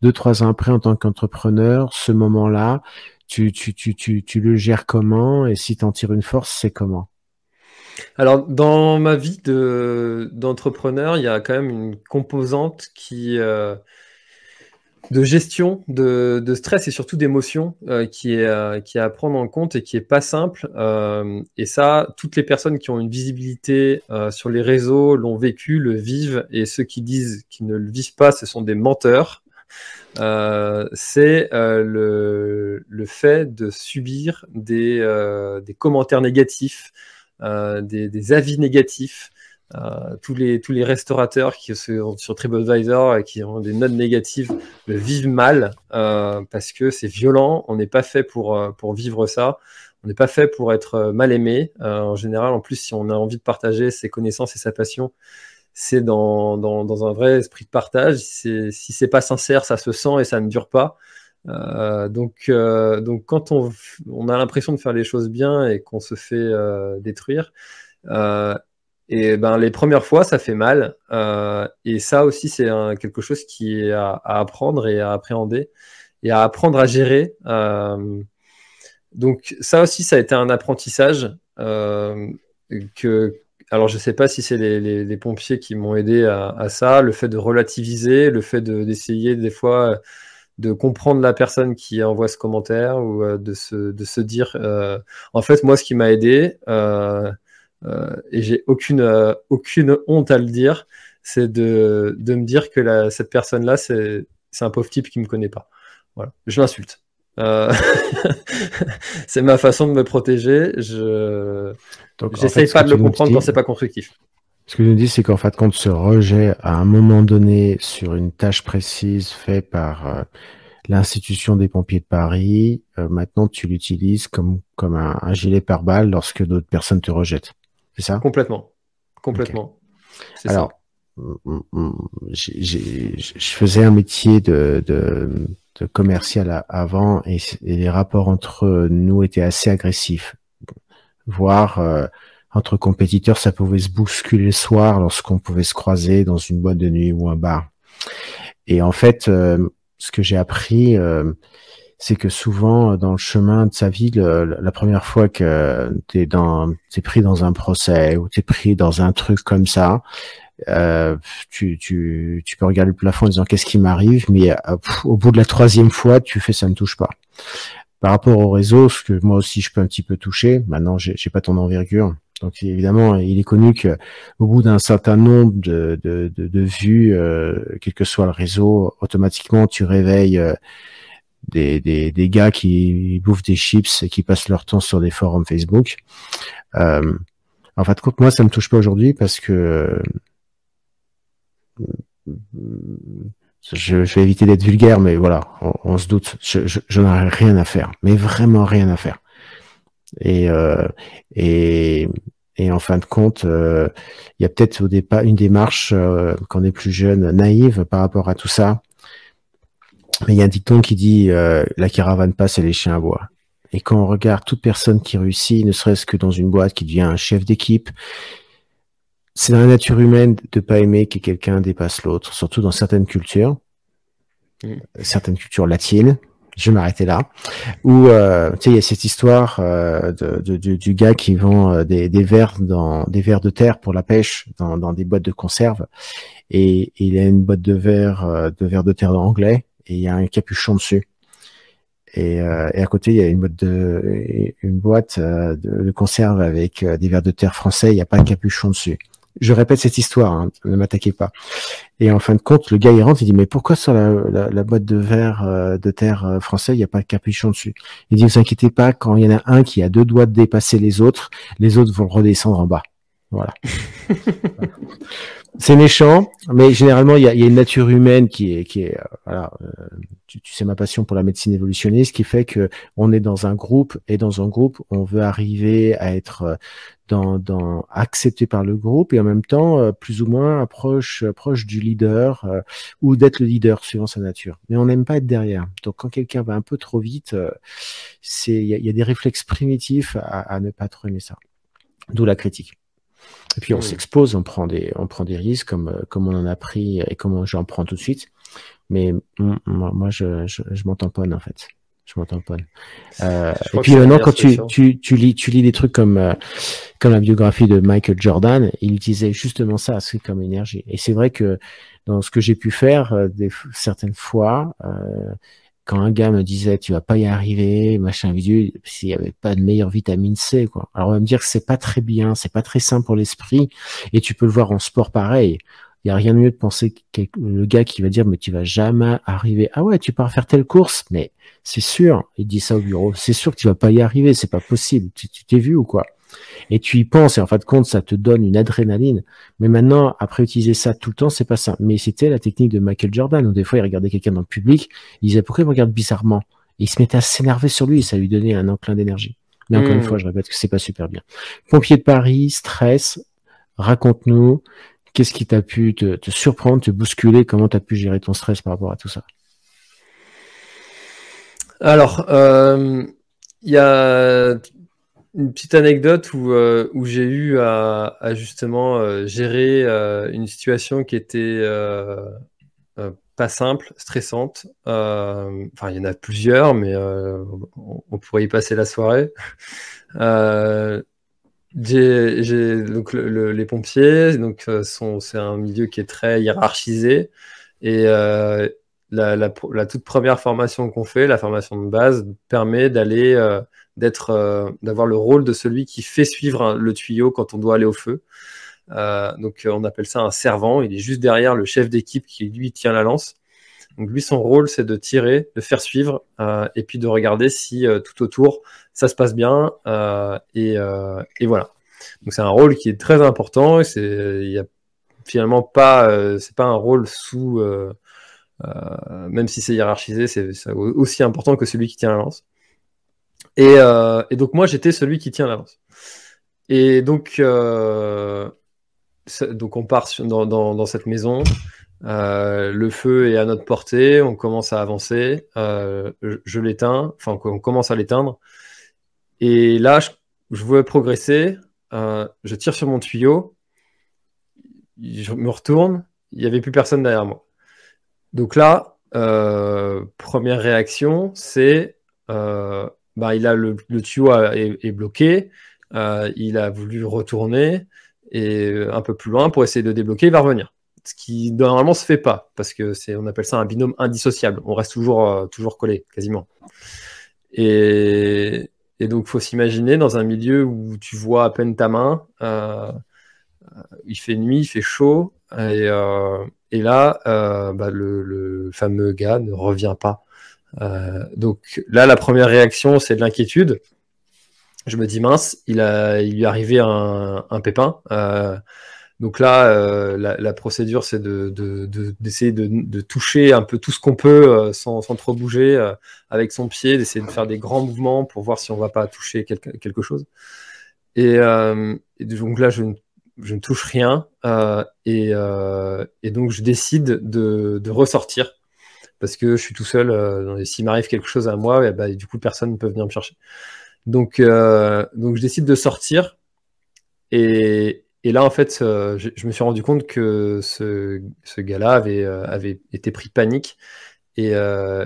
deux, trois ans après, en tant qu'entrepreneur, ce moment-là, tu, tu, tu, tu, tu le gères comment Et si tu en tires une force, c'est comment? Alors, dans ma vie de, d'entrepreneur, il y a quand même une composante qui, euh, de gestion de, stress et surtout d'émotion euh, qui, est, euh, qui est à prendre en compte et qui est pas simple. et ça, toutes les personnes qui ont une visibilité sur les réseaux l'ont vécu, le vivent, et ceux qui disent qu'ils ne le vivent pas, ce sont des menteurs. C'est le, fait de subir des commentaires négatifs, des, des, avis négatifs. tous, les, tous les restaurateurs qui sont sur TripAdvisor et qui ont des notes négatives le vivent mal parce que c'est violent. On n'est pas fait pour, pour vivre ça. On n'est pas fait pour être mal aimé. en général, en plus, si on a envie de partager ses connaissances et sa passion, c'est dans, dans, dans, un vrai esprit de partage. Si c'est pas sincère, ça se sent et ça ne dure pas. Euh, donc, euh, donc quand on, a l'impression de faire les choses bien et qu'on se fait euh, détruire, et ben les premières fois ça fait mal. Et ça aussi c'est quelque chose qui est à, à, apprendre et à appréhender et à apprendre à gérer. donc ça aussi ça a été un apprentissage que alors je ne sais pas si c'est les, pompiers qui m'ont aidé à, ça, le fait de relativiser, le fait d'essayer des fois de comprendre la personne qui envoie ce commentaire ou euh, de, se, dire euh, en fait moi ce qui m'a aidé euh, et j'ai aucune aucune honte à le dire c'est de, me dire que cette personne là c'est un pauvre type qui me connaît pas. Voilà. Je l'insulte. (laughs) C'est ma façon de me protéger. Je J'essaye pas de le comprendre quand c'est pas constructif. Ce que tu nous dis, c'est qu'en fait, quand ce rejet, à un moment donné, sur une tâche précise faite par euh, l'institution des pompiers de Paris, euh, maintenant tu l'utilises comme, comme un, gilet pare-balles lorsque d'autres personnes te rejettent. C'est ça? Complètement. Complètement. Alors, je faisais un métier de, de, de commercial avant et, et les rapports entre nous étaient assez agressifs voire euh, entre compétiteurs, ça pouvait se bousculer le soir lorsqu'on pouvait se croiser dans une boîte de nuit ou un bar. Et en fait, euh, ce que j'ai appris, euh, c'est que souvent dans le chemin de sa vie, la première fois que t'es dans, t'es pris dans un procès ou t'es pris dans un truc comme ça, euh, tu, tu, tu peux regarder le plafond en disant qu'est-ce qui m'arrive, mais euh, au bout de la troisième fois, tu fais ça ne touche pas. Par rapport au réseau, ce que moi aussi je peux un petit peu toucher, maintenant j'ai pas ton envergure, donc évidemment, il est connu que au bout d'un certain nombre de, de, de, de vues, euh, quel que soit le réseau, automatiquement tu réveilles euh, des, des, des, gars qui bouffent des chips et qui passent leur temps sur des forums Facebook. Euh, en fait, compte, moi, ça me touche pas aujourd'hui parce que je, vais éviter d'être vulgaire, mais voilà, on, se doute. Je, je, ai rien à faire, mais vraiment rien à faire. Et, euh, et, et en fin de compte, euh, il y a peut-être au départ une démarche euh, quand on est plus jeune, naïve par rapport à tout ça. Mais il y a un dicton qui dit euh, la caravane passe et les chiens aboient. Et quand on regarde toute personne qui réussit, ne serait-ce que dans une boîte, qui devient un chef d'équipe, c'est dans la nature humaine de pas aimer que quelqu'un dépasse l'autre, surtout dans certaines cultures, mm. certaines cultures latines. Je vais m'arrêter là. Où euh, tu sais, il y a cette histoire euh, de, du gars qui vend euh, des, des verres dans des verres de terre pour la pêche dans, dans des boîtes de conserve, et, il a une boîte de verre de verre de terre anglais et il y a un capuchon dessus. Et, et, à côté, il y a une boîte de, une boîte de, de conserve avec des verres de terre français. Il n'y a pas de capuchon dessus je répète cette histoire, hein, ne m'attaquez pas. Et en fin de compte, le gars il rentre, il dit mais pourquoi sur la, boîte de verre euh, de terre euh, français il n'y a pas de capuchon dessus? Il dit vous inquiétez pas, quand il y en a un qui a deux doigts de dépasser les autres, les autres vont redescendre en bas. Voilà. (laughs) c'est méchant, mais généralement il y a, une nature humaine qui est, qui est, euh, voilà, tu, sais ma passion pour la médecine évolutionniste, qui fait que on est dans un groupe et dans un groupe on veut arriver à être dans, dans, accepté par le groupe et en même temps euh, plus ou moins proche, du leader euh, ou d'être le leader suivant sa nature. Mais on n'aime pas être derrière. Donc quand quelqu'un va un peu trop vite, euh, c'est il y, a des réflexes primitifs à, à, ne pas trop aimer ça. D'où la critique. Et puis on s'expose, on prend des, on prend des risques comme comme on en a pris et comme j'en prends tout de suite. Mais moi, je, je, je m'en tamponne en fait je m'entends pas. Euh, et puis maintenant, quand tu, tu, tu, lis, tu lis des trucs comme, euh, comme la biographie de Michael Jordan, il disait justement ça, c'est comme énergie. Et c'est vrai que dans ce que j'ai pu faire, euh, des, certaines fois, euh, quand un gars me disait tu vas pas y arriver, machin vidéo, s'il y avait pas de meilleure vitamine C, quoi. Alors on va me dire que c'est pas très bien, c'est pas très sain pour l'esprit, et tu peux le voir en sport pareil. Il y a rien de mieux de penser que le gars qui va dire mais tu vas jamais arriver. Ah ouais, tu pars faire telle course, mais c'est sûr. Il dit ça au bureau. C'est sûr que tu vas pas y arriver. C'est pas possible. Tu t'es vu ou quoi? Et tu y penses et en fin de compte ça te donne une adrénaline. Mais maintenant après utiliser ça tout le temps c'est pas ça. Mais c'était la technique de Michael Jordan où des fois il regardait quelqu'un dans le public, il disait pourquoi il me regarde bizarrement? Et il se mettait à s'énerver sur lui et ça lui donnait un enclin d'énergie. Mais encore une hmm. fois, je répète que c'est pas super bien. Pompier de Paris, stress, raconte-nous, Qu'est-ce qui t'a pu te, surprendre, te bousculer? Comment tu as pu gérer ton stress par rapport à tout ça? Alors, euh, il y a une petite anecdote où, euh, j'ai eu à, justement euh, gérer une situation qui était pas simple, stressante. Enfin, il y en a plusieurs, mais on, on, pourrait y passer la soirée. (laughs) J'ai donc les pompiers, donc euh, c'est un milieu qui est très hiérarchisé et euh, la, la, la, toute première formation qu'on fait, la formation de base, permet d'aller euh, d'être euh, d'avoir le rôle de celui qui fait suivre le tuyau quand on doit aller au feu. donc on appelle ça un servant. Il est juste derrière le chef d'équipe qui lui tient la lance. Donc lui, son rôle, c'est de tirer, de faire suivre, euh, et puis de regarder si euh, tout autour ça se passe bien. Euh, et, et, voilà. Donc c'est un rôle qui est très important. C'est, il y a finalement pas, c'est pas un rôle sous, même si c'est hiérarchisé, c'est, aussi important que celui qui tient la lance. Et, et donc moi, j'étais celui qui tient la lance. Et donc, donc on part dans, dans, dans cette maison. Euh, le feu est à notre portée, on commence à avancer, euh, je, l'éteins, enfin on commence à l'éteindre. Et là, je, veux progresser, euh, je tire sur mon tuyau, je me retourne, il n'y avait plus personne derrière moi. Donc là, première réaction, c'est bah, il a le, tuyau est, bloqué, il a voulu retourner et un peu plus loin pour essayer de débloquer, il va revenir. Ce qui normalement se fait pas parce que c'est on appelle ça un binôme indissociable. On reste toujours toujours collé quasiment. Et, et donc, faut s'imaginer dans un milieu où tu vois à peine ta main, euh, il fait nuit, il fait chaud, et, euh, là, euh, bah, le, fameux gars ne revient pas. Euh, donc là, la première réaction, c'est de l'inquiétude. Je me dis mince, il, lui est arrivé un, pépin. Euh, donc là, euh, la, procédure, c'est d'essayer de, toucher un peu tout ce qu'on peut sans, trop bouger avec son pied, d'essayer de faire des grands mouvements pour voir si on ne va pas toucher quelque, chose. Et, donc là, je ne, touche rien et, donc je décide de, ressortir parce que je suis tout seul. et s'il m'arrive quelque chose à moi, et bah, du coup, personne ne peut venir me chercher. Donc, donc je décide de sortir et, et là, en fait, euh, je, me suis rendu compte que ce, gars-là avait, euh, avait été pris panique et, euh,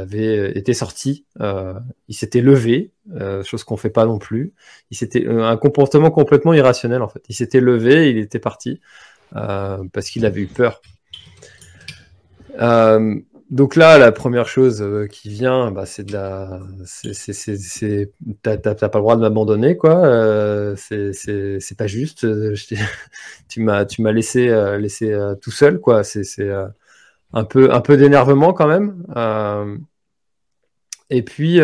avait été sorti. il s'était levé, chose qu'on fait pas non plus. Il s'était un comportement complètement irrationnel en fait. Il s'était levé, il était parti parce qu'il avait eu peur. Donc là, la première chose euh, qui vient, bah, c'est de la, c'est, t'as, pas le droit de m'abandonner, quoi. Euh, c'est, pas juste. Euh, (laughs) tu m'as, tu m'as laissé, laissé tout seul, quoi. C'est, un peu, un peu d'énervement quand même. et puis,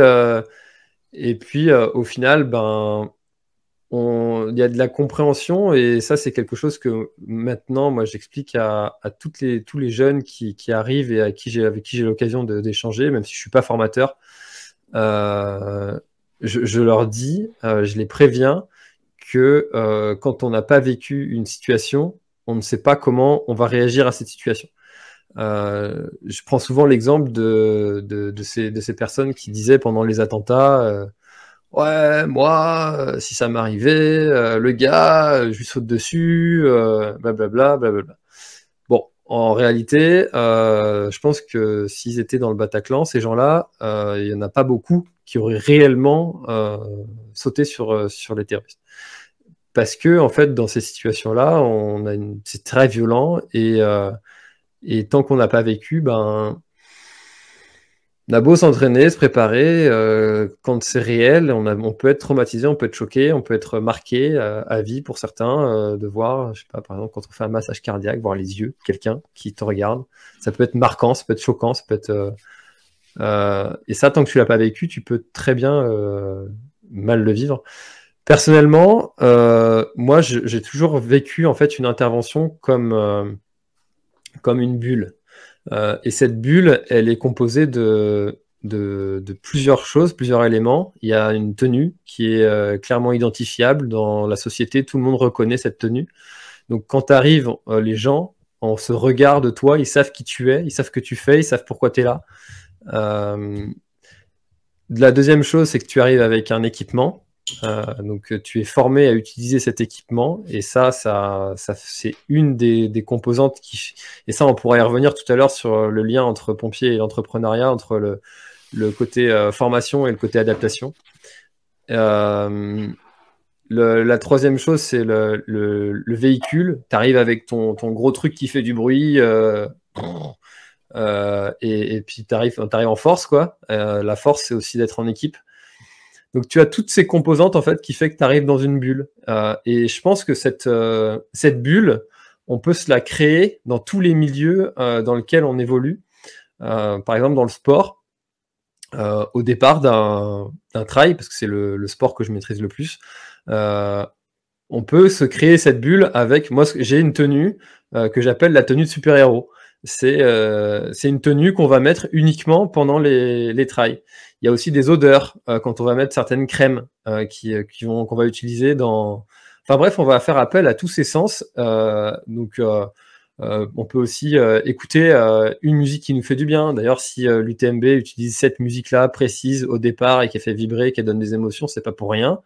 et puis, au final, ben, il y a de la compréhension et ça c'est quelque chose que maintenant moi j'explique à, toutes les, tous les jeunes qui, arrivent et à qui avec qui j'ai l'occasion d'échanger, même si je suis pas formateur. Euh, je, leur dis, euh, je les préviens que euh, quand on n'a pas vécu une situation, on ne sait pas comment on va réagir à cette situation. je prends souvent l'exemple de, de, ces, de, ces, personnes qui disaient pendant les attentats Ouais, moi, euh, si ça m'arrivait, euh, le gars, je lui saute dessus, blablabla, euh, blablabla. Bon, en réalité, je pense que s'ils étaient dans le Bataclan, ces gens-là, il n'y en a pas beaucoup qui auraient réellement sauté sur, sur les terroristes. Parce que, en fait, dans ces situations-là, on a c'est très violent et, et tant qu'on n'a pas vécu, ben, on a beau s'entraîner, se préparer, euh, quand c'est réel, on, peut être traumatisé, on peut être choqué, on peut être marqué euh, à vie pour certains, euh, de voir, je sais pas, par exemple, quand on fait un massage cardiaque, voir les yeux quelqu'un qui te regarde. Ça peut être marquant, ça peut être choquant, ça peut être. et ça, tant que tu l'as pas vécu, tu peux très bien mal le vivre. Personnellement, moi, j'ai toujours vécu en fait une intervention comme comme une bulle. Euh, et cette bulle, elle est composée de, de, plusieurs choses, plusieurs éléments. Il y a une tenue qui est euh, clairement identifiable dans la société, tout le monde reconnaît cette tenue. Donc quand tu arrives, euh, les gens, on se regarde de toi, ils savent qui tu es, ils savent ce que tu fais, ils savent pourquoi tu es là. la deuxième chose, c'est que tu arrives avec un équipement. Euh, donc euh, tu es formé à utiliser cet équipement et ça, ça, c'est une des, composantes qui et ça on pourrait y revenir tout à l'heure sur le lien entre pompier et l'entrepreneuriat, entre le, côté euh, formation et le côté adaptation. Euh, la troisième chose, c'est le, le, le, véhicule. Tu arrives avec ton, gros truc qui fait du bruit euh, et, puis tu arrives, arrives, en force. quoi. la force, c'est aussi d'être en équipe. Donc tu as toutes ces composantes en fait qui fait que tu arrives dans une bulle. Euh, et je pense que cette, euh, cette bulle, on peut se la créer dans tous les milieux euh, dans lesquels on évolue. par exemple dans le sport, au départ d'un trail, parce que c'est le, le, sport que je maîtrise le plus, on peut se créer cette bulle avec, moi j'ai une tenue que j'appelle la tenue de super-héros. C'est une tenue qu'on va mettre uniquement pendant les, les trails. Il y a aussi des odeurs euh, quand on va mettre certaines crèmes euh, qui, euh, qui vont qu'on va utiliser dans. Enfin bref, on va faire appel à tous ces sens. donc on peut aussi écouter une musique qui nous fait du bien. D'ailleurs, si l'UTMB utilise cette musique-là précise au départ et qui fait vibrer, qui donne des émotions, c'est pas pour rien.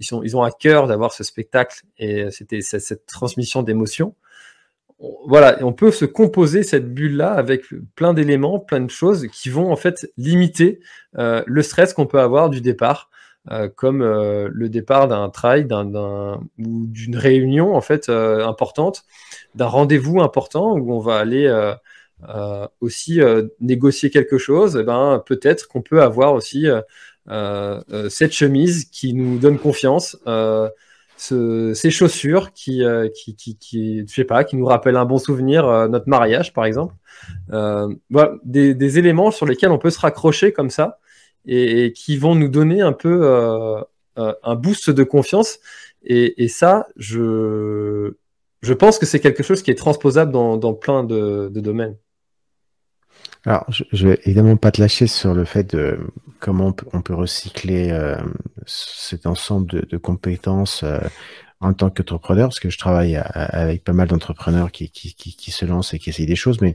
Ils, sont, ils ont à cœur d'avoir ce spectacle et c'était cette transmission d'émotions voilà, on peut se composer cette bulle-là avec plein d'éléments, plein de choses qui vont en fait limiter euh, le stress qu'on peut avoir du départ, euh, comme euh, le départ d'un trail, d'un, ou d'une réunion en fait importante, d'un rendez-vous important où on va aller aussi négocier quelque chose. Eh ben peut-être qu'on peut avoir aussi cette chemise qui nous donne confiance ces chaussures qui, euh, qui, qui, qui, je sais pas, qui nous rappellent un bon souvenir, euh, notre mariage par exemple. Euh, voilà, des, des, éléments sur lesquels on peut se raccrocher comme ça et, qui vont nous donner un peu un boost de confiance. Et, et, ça, je, je pense que c'est quelque chose qui est transposable dans, dans plein de, de domaines. Alors, je, je vais évidemment pas te lâcher sur le fait de comment on peut, recycler euh, cet ensemble de, compétences euh, en tant qu'entrepreneur, parce que je travaille avec pas mal d'entrepreneurs qui, qui, se lancent et qui essayent des choses, mais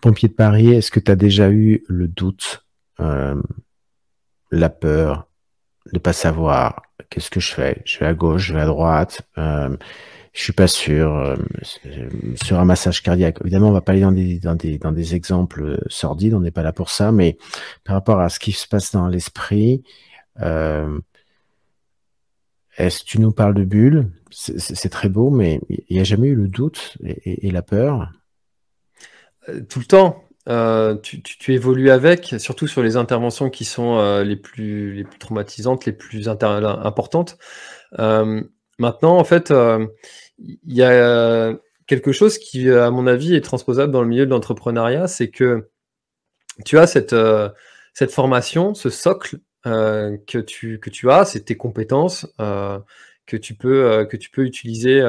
pompier de Paris, est-ce que tu as déjà eu le doute, euh, la peur de pas savoir qu'est-ce que je fais? Je vais à gauche, je vais à droite je suis pas sûr. Euh, sur un massage cardiaque, évidemment, on va pas aller dans des, dans des, dans des exemples sordides, on n'est pas là pour ça, mais par rapport à ce qui se passe dans l'esprit, euh, est-ce que tu nous parles de bulles? C'est très beau, mais il n'y a jamais eu le doute et, la peur? Euh, Tout le temps. tu, tu, évolues avec, surtout sur les interventions qui sont les, plus, les plus traumatisantes, les plus importantes. maintenant, en fait, il y a quelque chose qui, à mon avis, est transposable dans le milieu de l'entrepreneuriat, c'est que tu as cette, euh, cette formation, ce socle euh, que, tu, que tu as, c'est tes compétences euh, que, tu peux, que tu peux utiliser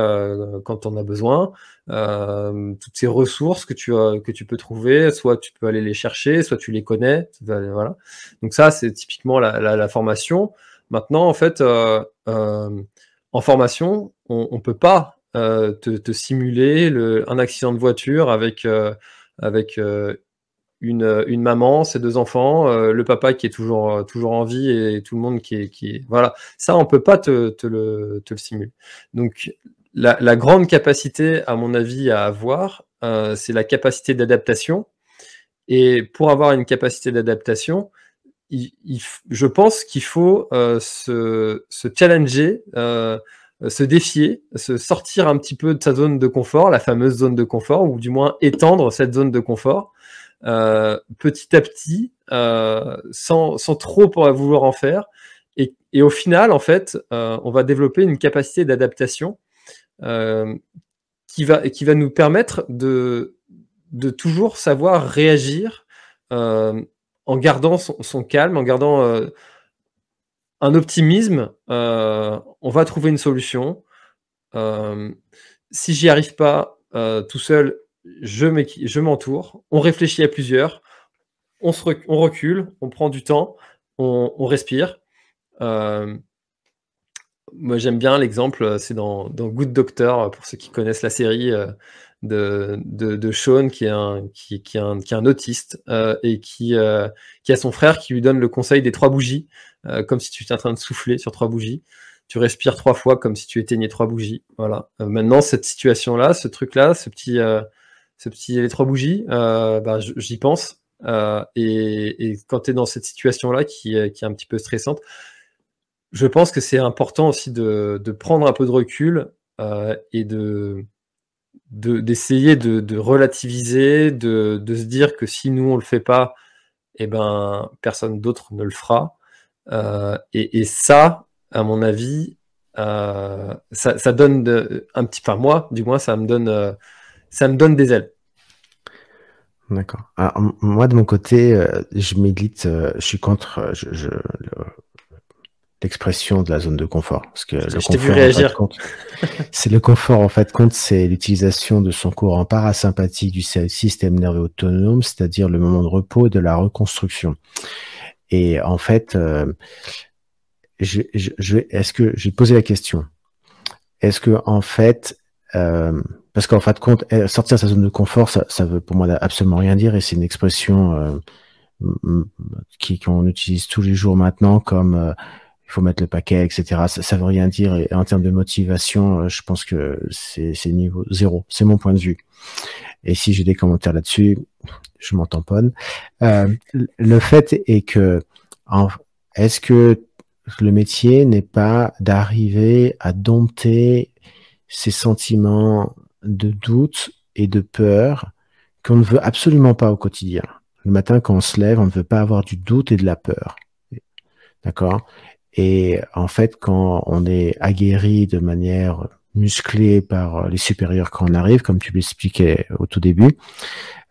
quand on a besoin, toutes ces ressources que tu, que tu peux trouver, soit tu peux aller les chercher, soit tu les connais. Voilà. Donc ça, c'est typiquement la, la, formation. Maintenant, en fait, en formation, on ne peut pas euh, te, simuler un accident de voiture avec, euh, avec euh, une, une, maman, ses deux enfants, le papa qui est toujours, toujours en vie et tout le monde qui est. Qui Voilà, ça, on peut pas te, te, le, te le simuler. Donc, la, la, grande capacité, à mon avis, à avoir, c'est la capacité d'adaptation. Et pour avoir une capacité d'adaptation, je pense qu'il faut se, se, challenger, euh, se défier, se sortir un petit peu de sa zone de confort, la fameuse zone de confort, ou du moins étendre cette zone de confort euh, petit à petit, euh, sans, sans, trop vouloir en faire. Et, et au final, en fait, euh, on va développer une capacité d'adaptation euh, qui, va, qui va nous permettre de, de toujours savoir réagir en gardant son, calme, en gardant un optimisme, euh, on va trouver une solution. Euh, si j'y arrive pas euh, tout seul, je m'entoure. On réfléchit à plusieurs. On, recule, on prend du temps, on, respire. moi, j'aime bien l'exemple, c'est dans, Good Doctor, pour ceux qui connaissent la série de, de, Sean, qui est un, qui, qui un, qui est un autiste et qui, qui a son frère qui lui donne le conseil des trois bougies. Euh, comme si tu étais en train de souffler sur trois bougies. Tu respires trois fois comme si tu éteignais trois bougies. Voilà. Euh, maintenant, cette situation-là, ce truc-là, ce petit, euh, ce petit, les trois bougies, bah, j'y pense. Et, quand tu es dans cette situation-là qui, qui, est un petit peu stressante, je pense que c'est important aussi de, de, prendre un peu de recul et de d'essayer de, de, relativiser, de, de, se dire que si nous on le fait pas, eh ben personne d'autre ne le fera. Euh, et, ça, à mon avis, euh, ça, donne de, un petit, enfin moi, du moins, ça me donne, euh, ça me donne des ailes. D'accord. Moi, de mon côté, je milite, je suis contre l'expression de la zone de confort. Parce que le confort, réagir. (laughs) c'est le confort, en fait, compte, c'est l'utilisation de son courant parasympathique du système nerveux autonome, c'est-à-dire le moment de repos et de la reconstruction. Et en fait, euh, je, je, est-ce que j'ai posé la question Est-ce que en fait, euh, parce qu'en fin de compte, eh, sortir de sa zone de confort, ça, ça veut pour moi absolument rien dire, et c'est une expression euh, qui qu'on utilise tous les jours maintenant comme il faut mettre le paquet, etc. Ça, ça veut rien dire. Et en termes de motivation, je pense que c'est niveau zéro. C'est mon point de vue. Et si j'ai des commentaires là-dessus, je m'en tamponne. Euh, le fait est que, est-ce que le métier n'est pas d'arriver à dompter ces sentiments de doute et de peur qu'on ne veut absolument pas au quotidien? Le matin, quand on se lève, on ne veut pas avoir du doute et de la peur. D'accord? Et en fait, quand on est aguerri de manière musclée par les supérieurs quand on arrive, comme tu l'expliquais au tout début,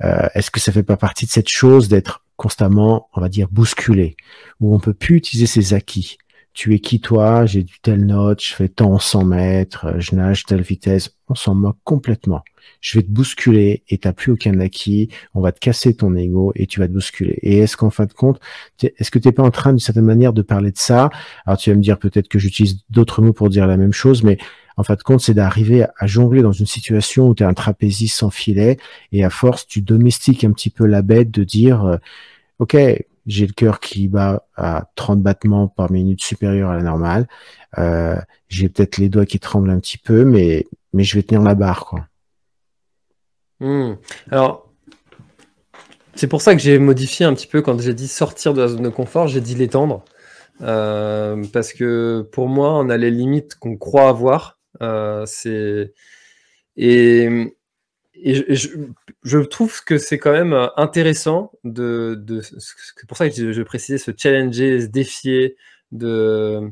euh, est-ce que ça fait pas partie de cette chose d'être constamment, on va dire, bousculé, où on peut plus utiliser ses acquis? Tu es qui toi, j'ai du tel note, je fais tant en 100 mètres, euh, je nage telle vitesse, on s'en moque complètement. Je vais te bousculer et t'as plus aucun acquis, on va te casser ton ego et tu vas te bousculer. Et est-ce qu'en fin de compte, est-ce que t'es pas en train d'une certaine manière de parler de ça? Alors tu vas me dire peut-être que j'utilise d'autres mots pour dire la même chose, mais en fin de compte, c'est d'arriver à jongler dans une situation où tu es un trapéziste sans filet et à force, tu domestiques un petit peu la bête de dire, euh, OK, j'ai le cœur qui bat à 30 battements par minute supérieur à la normale. Euh, j'ai peut-être les doigts qui tremblent un petit peu, mais, mais je vais tenir la barre. Quoi. Hmm. Alors, c'est pour ça que j'ai modifié un petit peu quand j'ai dit sortir de la zone de confort, j'ai dit l'étendre. Euh, parce que pour moi, on a les limites qu'on croit avoir. Euh, c'est et et je, trouve que c'est quand même euh, intéressant de, c'est pour ça que je, précisais se challenger, se défier, de,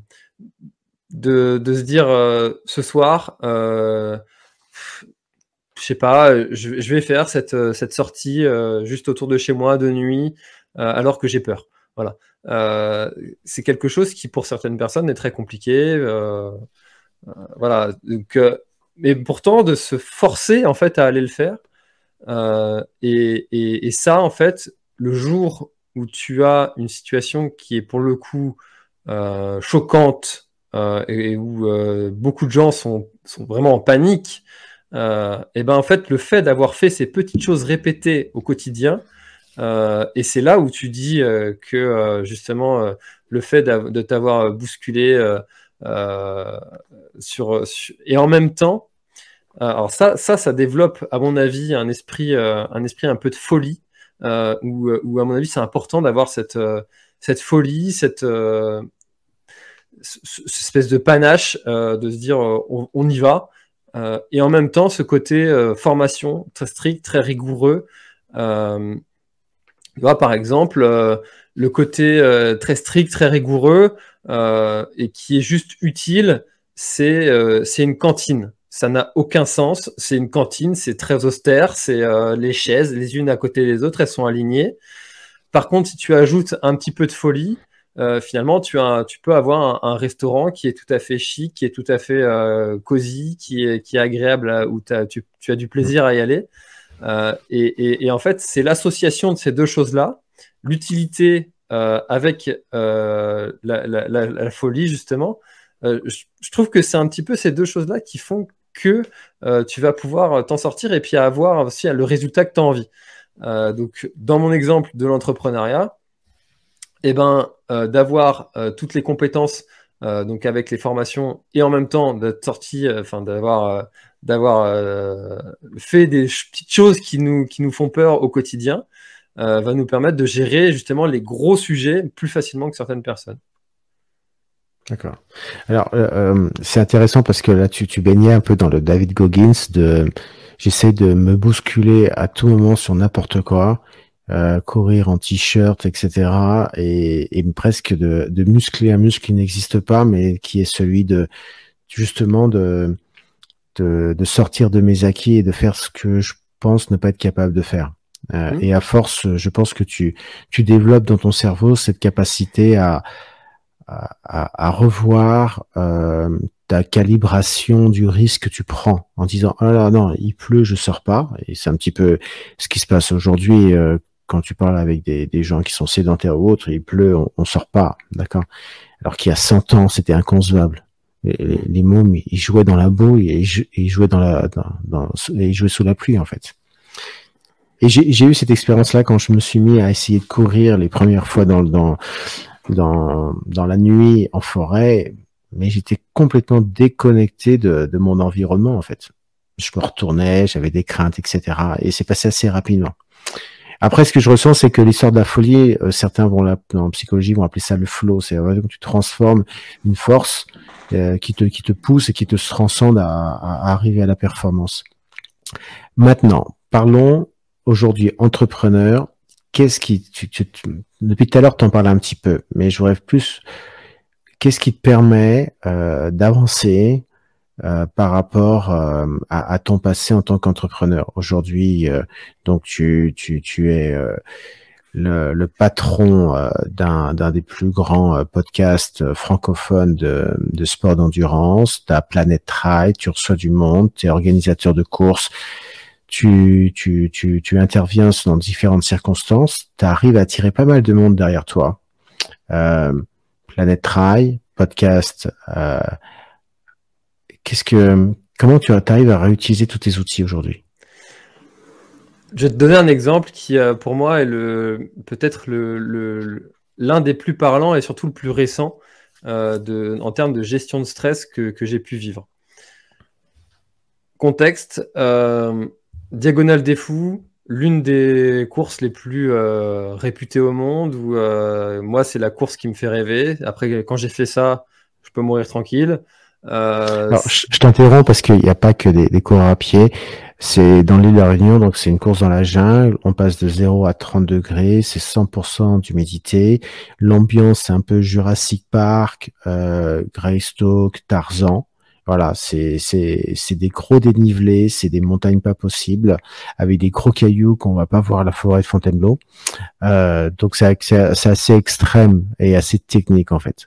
de, se dire euh, ce soir, euh, je sais pas, je, vais faire cette, cette sortie juste autour de chez moi de nuit alors que j'ai peur. Voilà. c'est quelque chose qui pour certaines personnes est très compliqué. voilà. Donc, mais pourtant de se forcer en fait à aller le faire. Euh, et, ça, en fait, le jour où tu as une situation qui est pour le coup euh, choquante euh, et, où beaucoup de gens sont, sont, vraiment en panique, et ben en fait, le fait d'avoir fait ces petites choses répétées au quotidien, et c'est là où tu dis que justement le fait de t'avoir bousculé euh, et en même temps, euh, alors ça, ça, ça développe, à mon avis, un esprit, euh, un esprit un peu de folie, où, à mon avis, c'est important d'avoir cette, cette folie, cette, espèce de panache, de se dire on, y va, et en même temps, ce côté formation très strict, très rigoureux. Tu vois, par exemple, le côté très strict, très rigoureux, euh, et qui est juste utile, c'est euh, une cantine. Ça n'a aucun sens. C'est une cantine, c'est très austère, c'est euh, les chaises, les unes à côté des autres, elles sont alignées. Par contre, si tu ajoutes un petit peu de folie, euh, finalement, tu, peux avoir un, restaurant qui est tout à fait chic, qui est tout à fait euh, cosy, qui est, agréable, où tu, as du plaisir à y aller. Euh, et, en fait, c'est l'association de ces deux choses-là, l'utilité euh, avec euh, la, folie, justement, je, trouve que c'est un petit peu ces deux choses-là qui font que tu vas pouvoir t'en sortir et puis avoir aussi le résultat que tu as envie. donc, dans mon exemple de l'entrepreneuriat, eh ben, d'avoir toutes les compétences donc avec les formations et en même temps d'être sorti, enfin d'avoir d'avoir fait des petites choses qui nous, qui nous font peur au quotidien, euh, va nous permettre de gérer justement les gros sujets plus facilement que certaines personnes. D'accord. Alors, euh, euh, c'est intéressant parce que là, tu, tu baignais un peu dans le David Goggins de j'essaie de me bousculer à tout moment sur n'importe quoi, courir en t-shirt, etc. Et, et presque de, de, muscler un muscle qui n'existe pas, mais qui est celui de justement de, de, de sortir de mes acquis et de faire ce que je pense ne pas être capable de faire. Euh, mmh. Et à force, je pense que tu, tu développes dans ton cerveau cette capacité à, à, à revoir euh, ta calibration du risque que tu prends en disant oh là non il pleut je sors pas et c'est un petit peu ce qui se passe aujourd'hui euh, quand tu parles avec des, des, gens qui sont sédentaires ou autres il pleut on, on sort pas d'accord? Alors qu'il y a 100 ans c'était inconcevable les, les, mômes ils jouaient dans la boue et ils jouaient dans la dans, dans, ils jouaient sous la pluie en fait et j'ai eu cette expérience-là quand je me suis mis à essayer de courir les premières fois dans, dans dans, dans la nuit en forêt, mais j'étais complètement déconnecté de, de mon environnement en fait. Je me retournais, j'avais des craintes, etc. Et c'est passé assez rapidement. Après, ce que je ressens, c'est que l'histoire de la folie, euh, certains vont en psychologie vont appeler ça le flow. C'est que tu transformes une force euh, qui te qui te pousse et qui te transcende à, à, arriver à la performance. Maintenant, parlons aujourd'hui entrepreneur. Qu'est-ce qui tu, tu, depuis tout à l'heure, tu en parles un petit peu, mais je rêve plus. Qu'est-ce qui te permet euh, d'avancer euh, par rapport euh, à, ton passé en tant qu'entrepreneur. Aujourd'hui, euh, donc tu, tu, tu es le, le, patron d'un des plus grands podcasts francophones de, de sport d'endurance. Tu as Planète Trail, tu reçois du monde, tu es organisateur de courses. Tu, tu, tu, tu interviens dans différentes circonstances, tu arrives à tirer pas mal de monde derrière toi. Euh, Planète Trail, podcast euh, Comment tu arrives à réutiliser tous tes outils aujourd'hui? Je vais te donner un exemple qui, euh, pour moi, est peut-être l'un des plus parlants et surtout le plus récent euh, en termes de gestion de stress que, j'ai pu vivre. Contexte, euh, Diagonale des Fous, l'une des courses les plus réputées au monde, où moi c'est la course qui me fait rêver. Après, quand j'ai fait ça, je peux mourir tranquille. Euh, Alors, je, t'interromps parce qu'il n'y a pas que des, des coureurs à pied. C'est dans l'île de la Réunion, donc c'est une course dans la jungle. On passe de 0 à 30 degrés, c'est 100% d'humidité. L'ambiance, c'est un peu Jurassic Park, euh, Greystoke, Tarzan. Voilà, c'est des gros dénivelés, c'est des montagnes pas possibles, avec des gros cailloux qu'on va pas voir à la forêt de Fontainebleau. Euh, donc c'est assez extrême et assez technique en fait.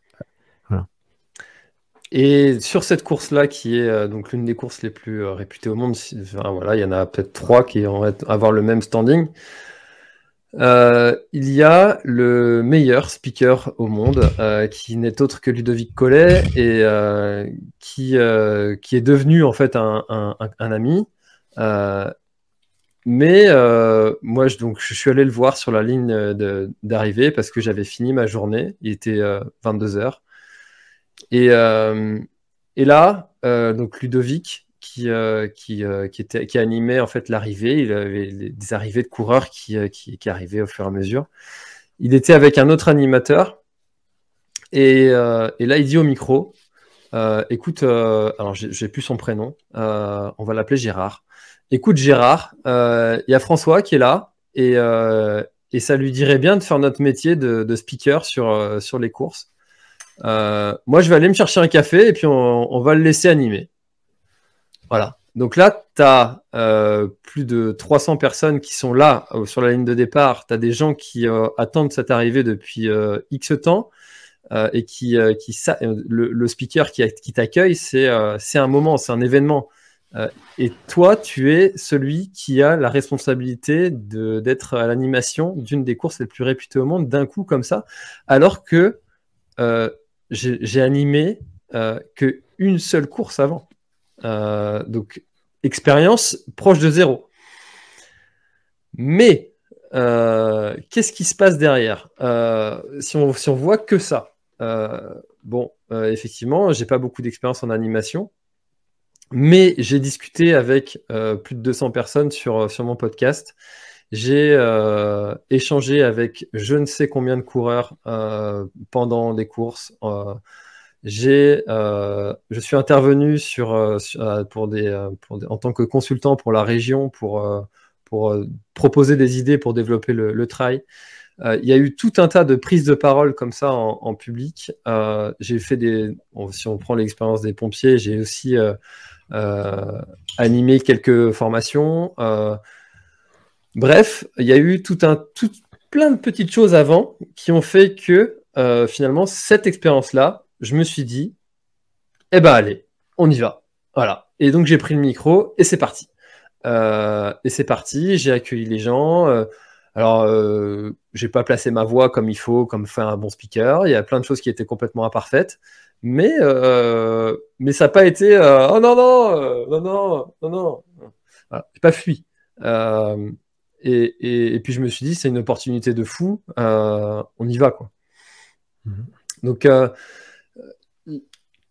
Et sur cette course-là, qui est euh, donc l'une des courses les plus euh, réputées au monde, voilà, il y en a peut-être trois qui vont avoir le même standing. Euh, il y a le meilleur speaker au monde, qui n'est autre que Ludovic Collet et qui, qui est devenu en fait un, un ami. mais moi, je, donc, je suis allé le voir sur la ligne d'arrivée parce que j'avais fini ma journée. Il était 22 heures. Et, euh, et là, euh, donc Ludovic, qui, euh, qui, était, qui animait en fait l'arrivée, il avait des arrivées de coureurs qui, qui, qui, arrivaient au fur et à mesure. Il était avec un autre animateur. Et, et là, il dit au micro, écoute, alors j'ai plus son prénom, on va l'appeler Gérard. Écoute Gérard, il y a François qui est là et, et ça lui dirait bien de faire notre métier de, de speaker sur, sur les courses. Euh, moi, je vais aller me chercher un café et puis on, va le laisser animer. Voilà. Donc là, tu as euh, plus de 300 personnes qui sont là euh, sur la ligne de départ. Tu as des gens qui attendent cette arrivée depuis X temps et qui, qui le, speaker qui, qui t'accueille, c'est un moment, c'est un événement. et toi, tu es celui qui a la responsabilité d'être à l'animation d'une des courses les plus réputées au monde d'un coup comme ça, alors que j'ai animé euh, que une seule course avant. Euh, donc, expérience proche de zéro. Mais, euh, qu'est-ce qui se passe derrière? Si on, si, on, voit que ça, bon, effectivement, j'ai pas beaucoup d'expérience en animation, mais j'ai discuté avec plus de 200 personnes sur, sur mon podcast. J'ai euh, échangé avec je ne sais combien de coureurs euh, pendant des courses. Euh, j'ai, je suis intervenu sur, pour des, pour en tant que consultant pour la région pour, pour proposer des idées pour développer le, le trail. il y a eu tout un tas de prises de parole comme ça en, en public. j'ai fait des, si on prend l'expérience des pompiers, j'ai aussi animé quelques formations. Bref, il y a eu tout un, tout, plein de petites choses avant qui ont fait que euh, finalement, cette expérience-là, je me suis dit, eh ben allez, on y va. Voilà. Et donc j'ai pris le micro et c'est parti. Euh, et c'est parti, j'ai accueilli les gens. Euh, alors, euh, j'ai pas placé ma voix comme il faut, comme fait un bon speaker. Il y a plein de choses qui étaient complètement imparfaites. Mais, mais ça n'a pas été oh non, non, non, non, non, non. Voilà. J'ai pas fui. Et, puis je me suis dit, c'est une opportunité de fou, euh, on y va quoi. Mhm. Donc,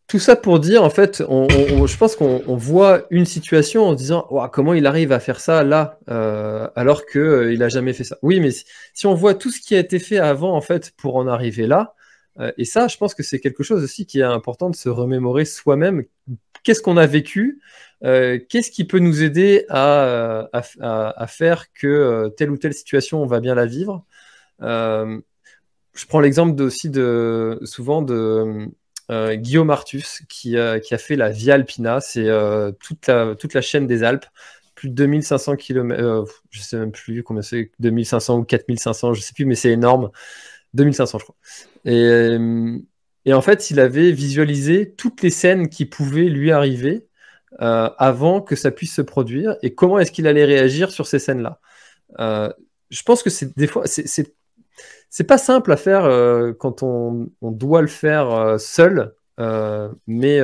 tout ça pour dire, en fait, je pense qu'on voit une situation en se disant comment il arrive à faire ça là, alors qu'il il n'a jamais fait ça. Oui, mais si, on voit tout ce qui a été fait avant, en fait, pour en arriver là, et ça, je pense que c'est quelque chose aussi qui est important de se remémorer soi-même. Qu'est-ce qu'on a vécu euh, qu'est-ce qui peut nous aider à, à, faire que euh, telle ou telle situation, on va bien la vivre euh, Je prends l'exemple aussi de, souvent de Guillaume Artus, qui, qui, a fait la Via Alpina, c'est toute, la, toute la chaîne des Alpes plus de 2500 km, je sais même plus combien c'est, 2500 ou 4500, je sais plus, mais c'est énorme. 2500, je crois. Et, et, en fait, il avait visualisé toutes les scènes qui pouvaient lui arriver euh, avant que ça puisse se produire et comment est-ce qu'il allait réagir sur ces scènes-là? Euh, je pense que c'est des fois, c'est pas simple à faire euh, quand on, doit le faire seul, mais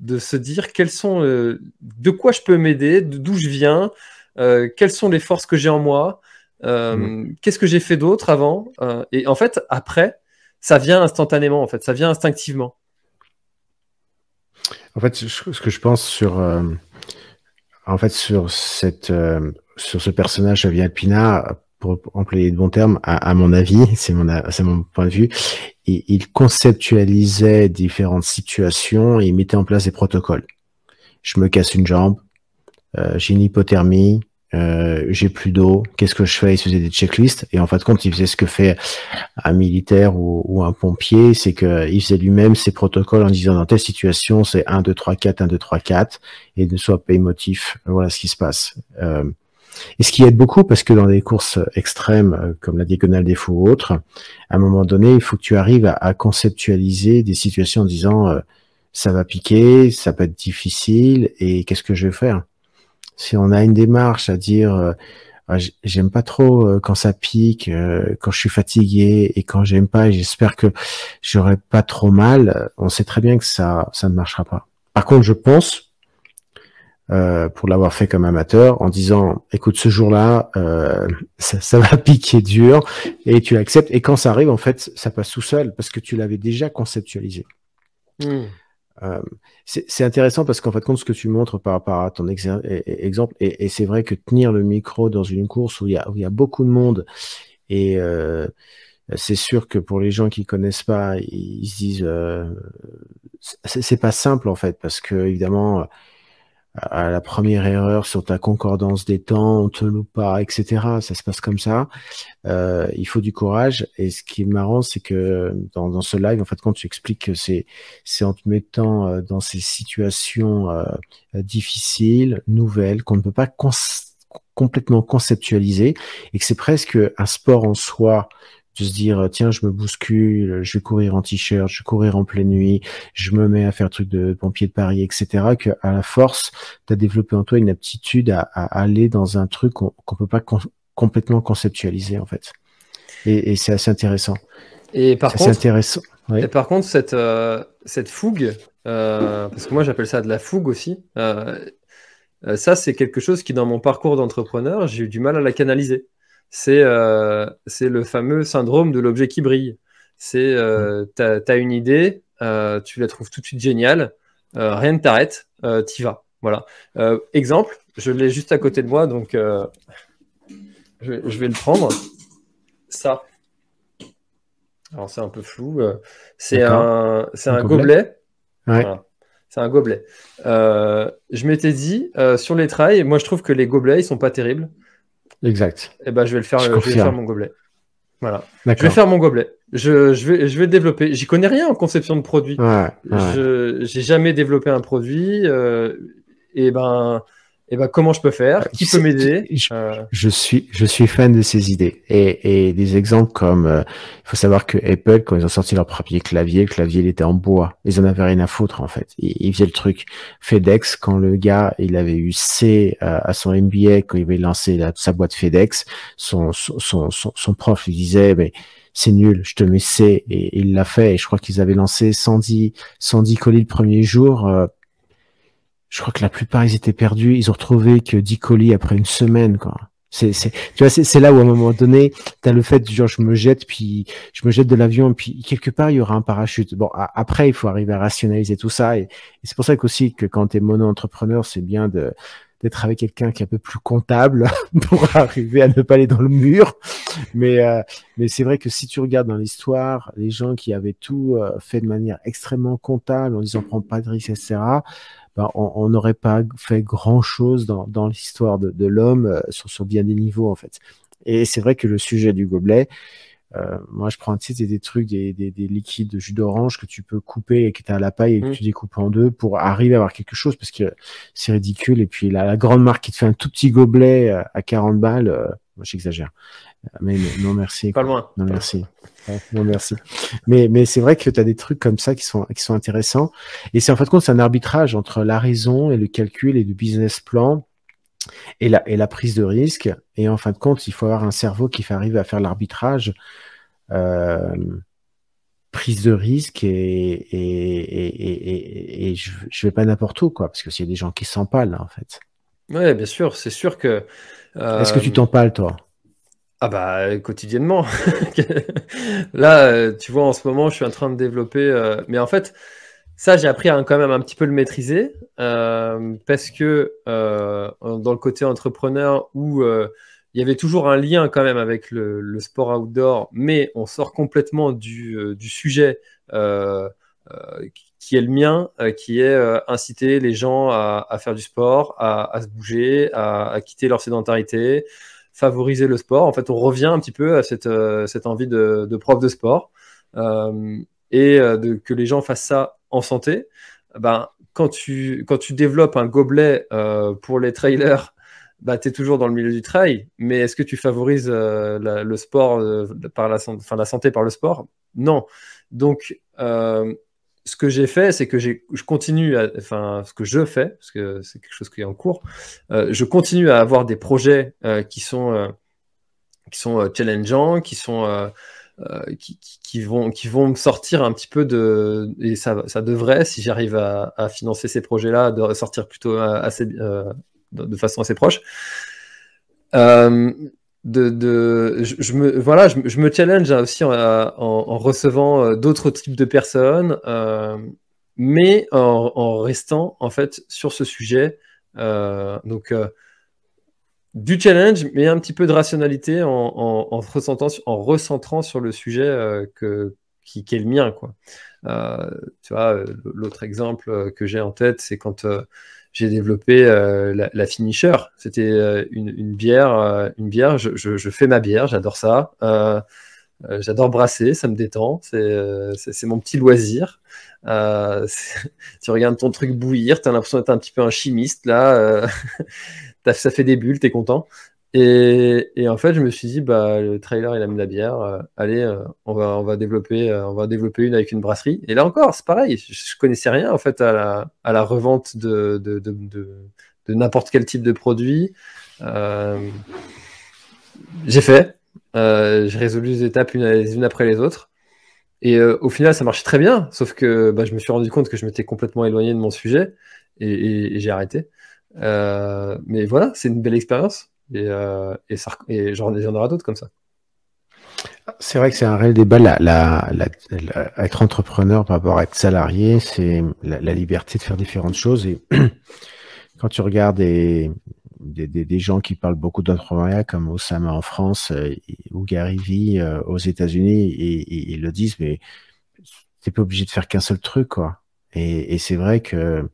de se dire quels sont, de quoi je peux m'aider, d'où je viens, quelles sont les forces que j'ai en moi, mmh. qu'est-ce que j'ai fait d'autre avant, et en fait après, ça vient instantanément, en fait, ça vient instinctivement. En fait, ce que je pense sur, euh, en fait, sur cette, euh, sur ce personnage Xavier Alpina, pour employer de bons termes, à, mon avis, c'est mon, mon point de vue, il, il conceptualisait différentes situations et il mettait en place des protocoles. Je me casse une jambe, euh, j'ai une hypothermie, euh, j'ai plus d'eau, qu'est-ce que je fais? Il faisait des checklists. Et en fin de compte, il faisait ce que fait un militaire ou, un pompier, c'est que il faisait lui-même ses protocoles en disant dans telle situation, c'est 1, 2, 3, 4, 1, 2, 3, 4 et ne soit pas émotif. Voilà ce qui se passe. Euh, et ce qui aide beaucoup, parce que dans des courses extrêmes, euh, comme la diagonale des fous ou autres, à un moment donné, il faut que tu arrives à, conceptualiser des situations en disant ça va piquer, ça peut être difficile, et qu'est-ce que je vais faire? Si on a une démarche à dire euh, ah, j'aime pas trop euh, quand ça pique, euh, quand je suis fatigué et quand j'aime pas, et j'espère que j'aurai pas trop mal, on sait très bien que ça ça ne marchera pas. Par contre, je pense pour l'avoir fait comme amateur, en disant, écoute, ce jour-là, (laughs) ça, ça, va (laughs) piquer dur, et tu l'acceptes. Et quand ça arrive, en fait, ça passe tout seul parce que tu l'avais déjà conceptualisé. Mmh. Euh, c'est intéressant parce qu'en fait, compte, ce que tu montres par rapport à ton exemple, et, c'est vrai que tenir le micro dans une course où il y a, où il y a beaucoup de monde, et euh, c'est sûr que pour les gens qui connaissent pas, ils, se disent, euh, c'est pas simple en fait, parce que évidemment, à la première erreur sur ta concordance des temps, on te loupe pas, etc. Ça se passe comme ça. Euh, il faut du courage. Et ce qui est marrant, c'est que dans, dans, ce live, en fait, quand tu expliques que c'est c'est en te mettant euh, dans ces situations euh, difficiles, nouvelles, qu'on ne peut pas complètement conceptualiser, et que c'est presque un sport en soi de se dire tiens je me bouscule, je vais courir en t-shirt, je vais courir en pleine nuit, je me mets à faire truc de pompier de Paris, etc. Que à la force, tu as développé en toi une aptitude à, aller dans un truc qu'on ne peut pas complètement conceptualiser en fait. Et, c'est assez intéressant. Et par contre, intéressant. Et par contre, cette, euh, cette fougue, euh, parce que moi j'appelle ça de la fougue aussi, euh, ça c'est quelque chose qui dans mon parcours d'entrepreneur, j'ai eu du mal à la canaliser c'est euh, le fameux syndrome de l'objet qui brille. C'est euh, tu as, une idée, euh, tu la trouves tout de suite géniale, euh, rien ne t'arrête, t'y vas. Voilà. exemple, je l'ai juste à côté de moi, donc je, je, vais le prendre. Ça. Alors c'est un peu flou. c'est un, un gobelet. C'est un gobelet. je m'étais dit, sur les trails, moi je trouve que les gobelets, ils sont pas terribles. Exact. Et eh ben, je vais le faire, je, vais faire mon gobelet. Voilà. Je vais faire mon gobelet. Je, je, vais, je vais développer. J'y connais rien en conception de produit. Ouais, Je j'ai jamais développé un produit. Euh, et ben, eh ben, comment je peux faire? Euh, Qui peut m'aider? euh, je, suis, je suis fan de ces idées. Et, et des exemples comme, euh, il faut savoir que Apple, quand ils ont sorti leur premier clavier, le clavier il était en bois. Ils en avaient rien à foutre en fait. Ils, ils faisaient le truc. FedEx, quand le gars il avait eu C à son MBA, quand il avait lancé sa boîte FedEx, son, son, son, son prof lui disait, mais c'est nul, je te mets C, et, il l'a fait. Et je crois qu'ils avaient lancé 110, 110 colis le premier jour je crois que la plupart ils étaient perdus. Ils ont retrouvé que 10 colis après une semaine, quoi. C'est, c'est, tu vois, c'est, là où à un moment donné, tu as le fait, genre, je me jette, puis je me jette de l'avion, puis quelque part, il y aura un parachute. Bon, après, il faut arriver à rationaliser tout ça. Et, c'est pour ça qu'aussi que quand tu es mono-entrepreneur, c'est bien de, d'être avec quelqu'un qui est un peu plus comptable (laughs) pour arriver à ne pas aller dans le mur. Mais, euh, mais c'est vrai que si tu regardes dans l'histoire, les gens qui avaient tout euh, fait de manière extrêmement comptable, en disant prends pas de risques, etc., ben, on n'aurait pas fait grand-chose dans, dans l'histoire de, de l'homme euh, sur, sur bien des niveaux, en fait. Et c'est vrai que le sujet du gobelet, euh, moi, je prends un titre des trucs, des, des, des, liquides de jus d'orange que tu peux couper et que tu as à la paille et que mmh. tu découpes en deux pour arriver à avoir quelque chose parce que c'est ridicule. Et puis la, la, grande marque qui te fait un tout petit gobelet euh, à 40 balles, euh, moi j'exagère. Mais non, merci. Pas loin. Non, merci. non, merci. Mais, mais c'est vrai que tu as des trucs comme ça qui sont, qui sont intéressants. Et c'est en fait compte, c'est un arbitrage entre la raison et le calcul et le business plan et la, et la prise de risque. Et en fin de compte, il faut avoir un cerveau qui fait arriver à faire l'arbitrage, euh, prise de risque et, et, et, et je, je vais pas n'importe où, quoi, parce que s'il y a des gens qui s'empalent, en fait. Ouais, bien sûr, c'est sûr que. Euh... Est-ce que tu t'empales, toi? Ah bah quotidiennement. (laughs) Là, euh, tu vois, en ce moment, je suis en train de développer. Euh, mais en fait, ça, j'ai appris à quand même un petit peu le maîtriser euh, parce que dans le côté entrepreneur où il y avait toujours un lien quand même avec le, sport outdoor, mais on sort complètement du, du sujet qui est le mien, qui est inciter les gens à, faire du sport, à, se bouger, à, quitter leur sédentarité, favoriser le sport. En fait, on revient un petit peu à cette, cette envie de, de prof de sport et de, que les gens fassent ça en santé, ben, quand, tu, quand tu développes un gobelet euh, pour les trailers, bah, tu es toujours dans le milieu du trail, mais est-ce que tu favorises euh, le sport euh, par la, enfin, la santé par le sport? Non. Donc, ce que j'ai fait, c'est que je continue, à, enfin, ce que je fais, parce que c'est quelque chose qui est en cours, je continue à avoir des projets qui sont, qui sont challengeants, qui sont euh, qui, vont, qui vont me sortir un petit peu de. Et ça, ça devrait, si j'arrive à, financer ces projets-là, de sortir plutôt assez, euh, de, façon assez proche. Euh, de, je, me, voilà, je, me challenge aussi en, recevant euh, d'autres types de personnes, euh, mais en, restant en fait sur ce sujet. Euh, donc, du challenge, mais un petit peu de rationalité en, en, en, recentrant sur le sujet que, qui, qui, est le mien. Quoi. Tu vois, l'autre exemple que j'ai en tête, c'est quand j'ai développé euh, la, la, finisher. C'était euh, une, une, bière, une bière. Je, je, je, fais ma bière, j'adore ça. j'adore brasser, ça me détend. C'est mon petit loisir. (laughs) tu regardes ton truc bouillir, tu as l'impression d'être un petit peu un chimiste là. (laughs) ça fait des bulles, t'es content. Et, en fait, je me suis dit, bah, le trailer, il aime la bière. Euh, allez, euh, on, va, développer, euh, on va développer une avec une brasserie. Et là encore, c'est pareil. Je, connaissais rien en fait à la, revente de, n'importe quel type de produit. j'ai fait. j'ai résolu les étapes une, les unes après les autres. Et au final, ça marchait très bien. Sauf que bah, je me suis rendu compte que je m'étais complètement éloigné de mon sujet et, j'ai arrêté. Mais voilà, c'est une belle expérience et, euh, et, ça, et j'en aura d'autres comme ça. C'est vrai que c'est un réel débat. La, la, la, être entrepreneur par rapport à être salarié, c'est la, liberté de faire différentes choses. Et (clears throat) quand tu regardes des, des, gens qui parlent beaucoup d'entrepreneuriat, comme Osama en France euh, ou Gary Vee euh, aux États-Unis, ils le disent, mais t'es pas obligé de faire qu'un seul truc, quoi. Et, et c'est vrai que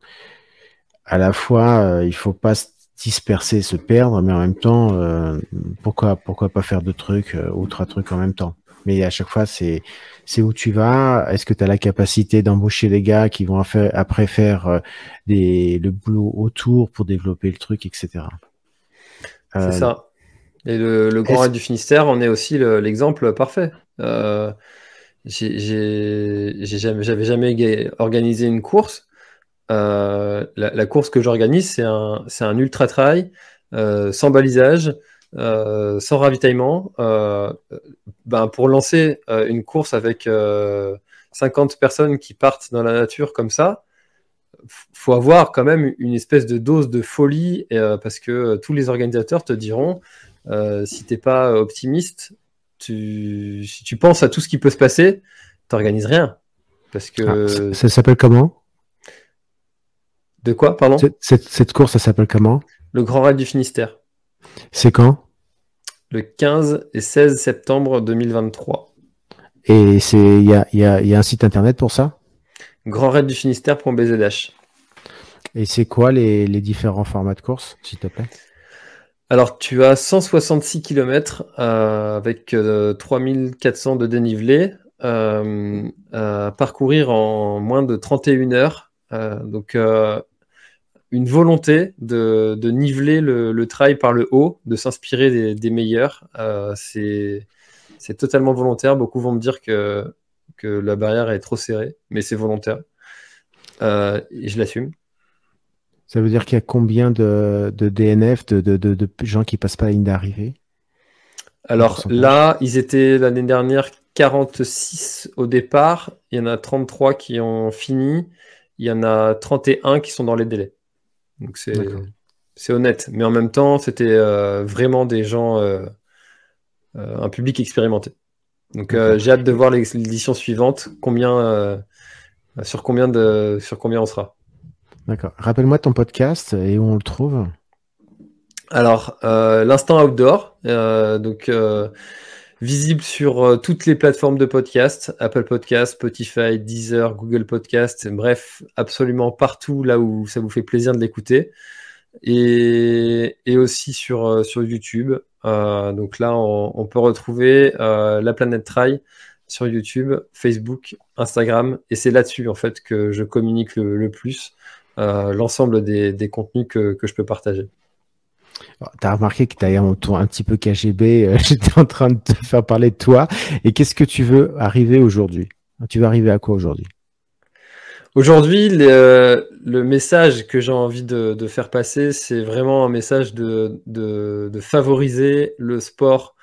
à la fois, il faut pas se disperser, se perdre, mais en même temps, euh, pourquoi, pourquoi pas faire deux trucs euh, ou trois trucs en même temps Mais à chaque fois, c'est, c'est où tu vas. Est-ce que tu as la capacité d'embaucher des gars qui vont après faire euh, des, le boulot autour pour développer le truc, etc. C'est ça. Et le, le Grand Raid du Finistère, on est aussi l'exemple parfait. Euh, j'avais jamais, jamais organisé une course. Euh, la, course que j'organise, c'est un, un, ultra trail euh, sans balisage, euh, sans ravitaillement. Ben, pour lancer une course avec 50 personnes qui partent dans la nature comme ça, faut avoir quand même une espèce de dose de folie parce que tous les organisateurs te diront si t'es pas optimiste, si tu penses à tout ce qui peut se passer, t'organises rien. Parce que. Ah, ça, s'appelle comment? De quoi, pardon cette, cette, course, ça s'appelle comment? Le Grand Raid du Finistère. C'est quand? Le 15 et 16 septembre 2023. Et il y a, y, a, y a un site internet pour ça? Grand Raid du Finistère.bzh. Et c'est quoi les, les, différents formats de course, s'il te plaît? Alors, tu as 166 km euh, avec 3400 euh, de dénivelé euh, à parcourir en moins de 31 heures. donc, une volonté de, de niveler le, le, trail par le haut, de s'inspirer des, des, meilleurs. c'est totalement volontaire. Beaucoup vont me dire que, que la barrière est trop serrée, mais c'est volontaire. et je l'assume. Ça veut dire qu'il y a combien de, DNF, de, gens qui passent pas la ligne d'arrivée? Alors là, ils étaient l'année dernière 46 au départ. Il y en a 33 qui ont fini. Il y en a 31 qui sont dans les délais. Donc c'est honnête. Mais en même temps, c'était euh, vraiment des gens, euh, euh, un public expérimenté. Donc j'ai hâte de voir l'édition suivante, combien, sur, combien de, sur combien on sera. D'accord. Rappelle-moi ton podcast et où on le trouve. Alors, l'instant outdoor, donc visible sur toutes les plateformes de podcast, Apple Podcast, Spotify, Deezer, Google Podcast, bref, absolument partout là où ça vous fait plaisir de l'écouter. Et, aussi sur, sur YouTube. donc là, on, peut retrouver La Planète Trail sur YouTube, Facebook, Instagram. Et c'est là-dessus, en fait, que je communique le plus. Euh, l'ensemble des, contenus que, je peux partager. Tu as remarqué que tu un ton un petit peu KGB, euh, (laughs) j'étais en train de te faire parler de toi. Et qu'est-ce que tu veux arriver aujourd'hui? Tu veux arriver à quoi aujourd'hui? Aujourd'hui, le, message que j'ai envie de, faire passer, c'est vraiment un message de, favoriser le sport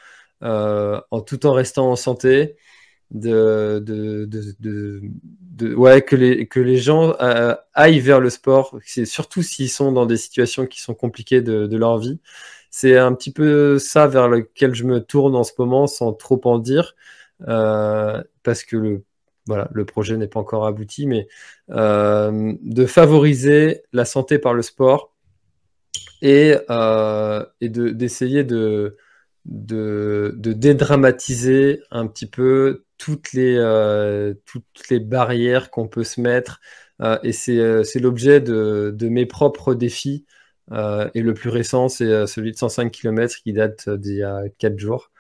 euh, en tout en restant en santé, de, de, ouais, que, les, que les gens euh, aillent vers le sport, c'est surtout s'ils sont dans des situations qui sont compliquées de, leur vie. C'est un petit peu ça vers lequel je me tourne en ce moment sans trop en dire, euh, parce que le, voilà, le projet n'est pas encore abouti, mais euh, de favoriser la santé par le sport et, et d'essayer de, de, de, dédramatiser un petit peu toutes les, euh, toutes les barrières qu'on peut se mettre. Euh, et euh, c'est l'objet de, de, mes propres défis. et le plus récent, c'est celui de 105 km qui date d'il y a 4 jours.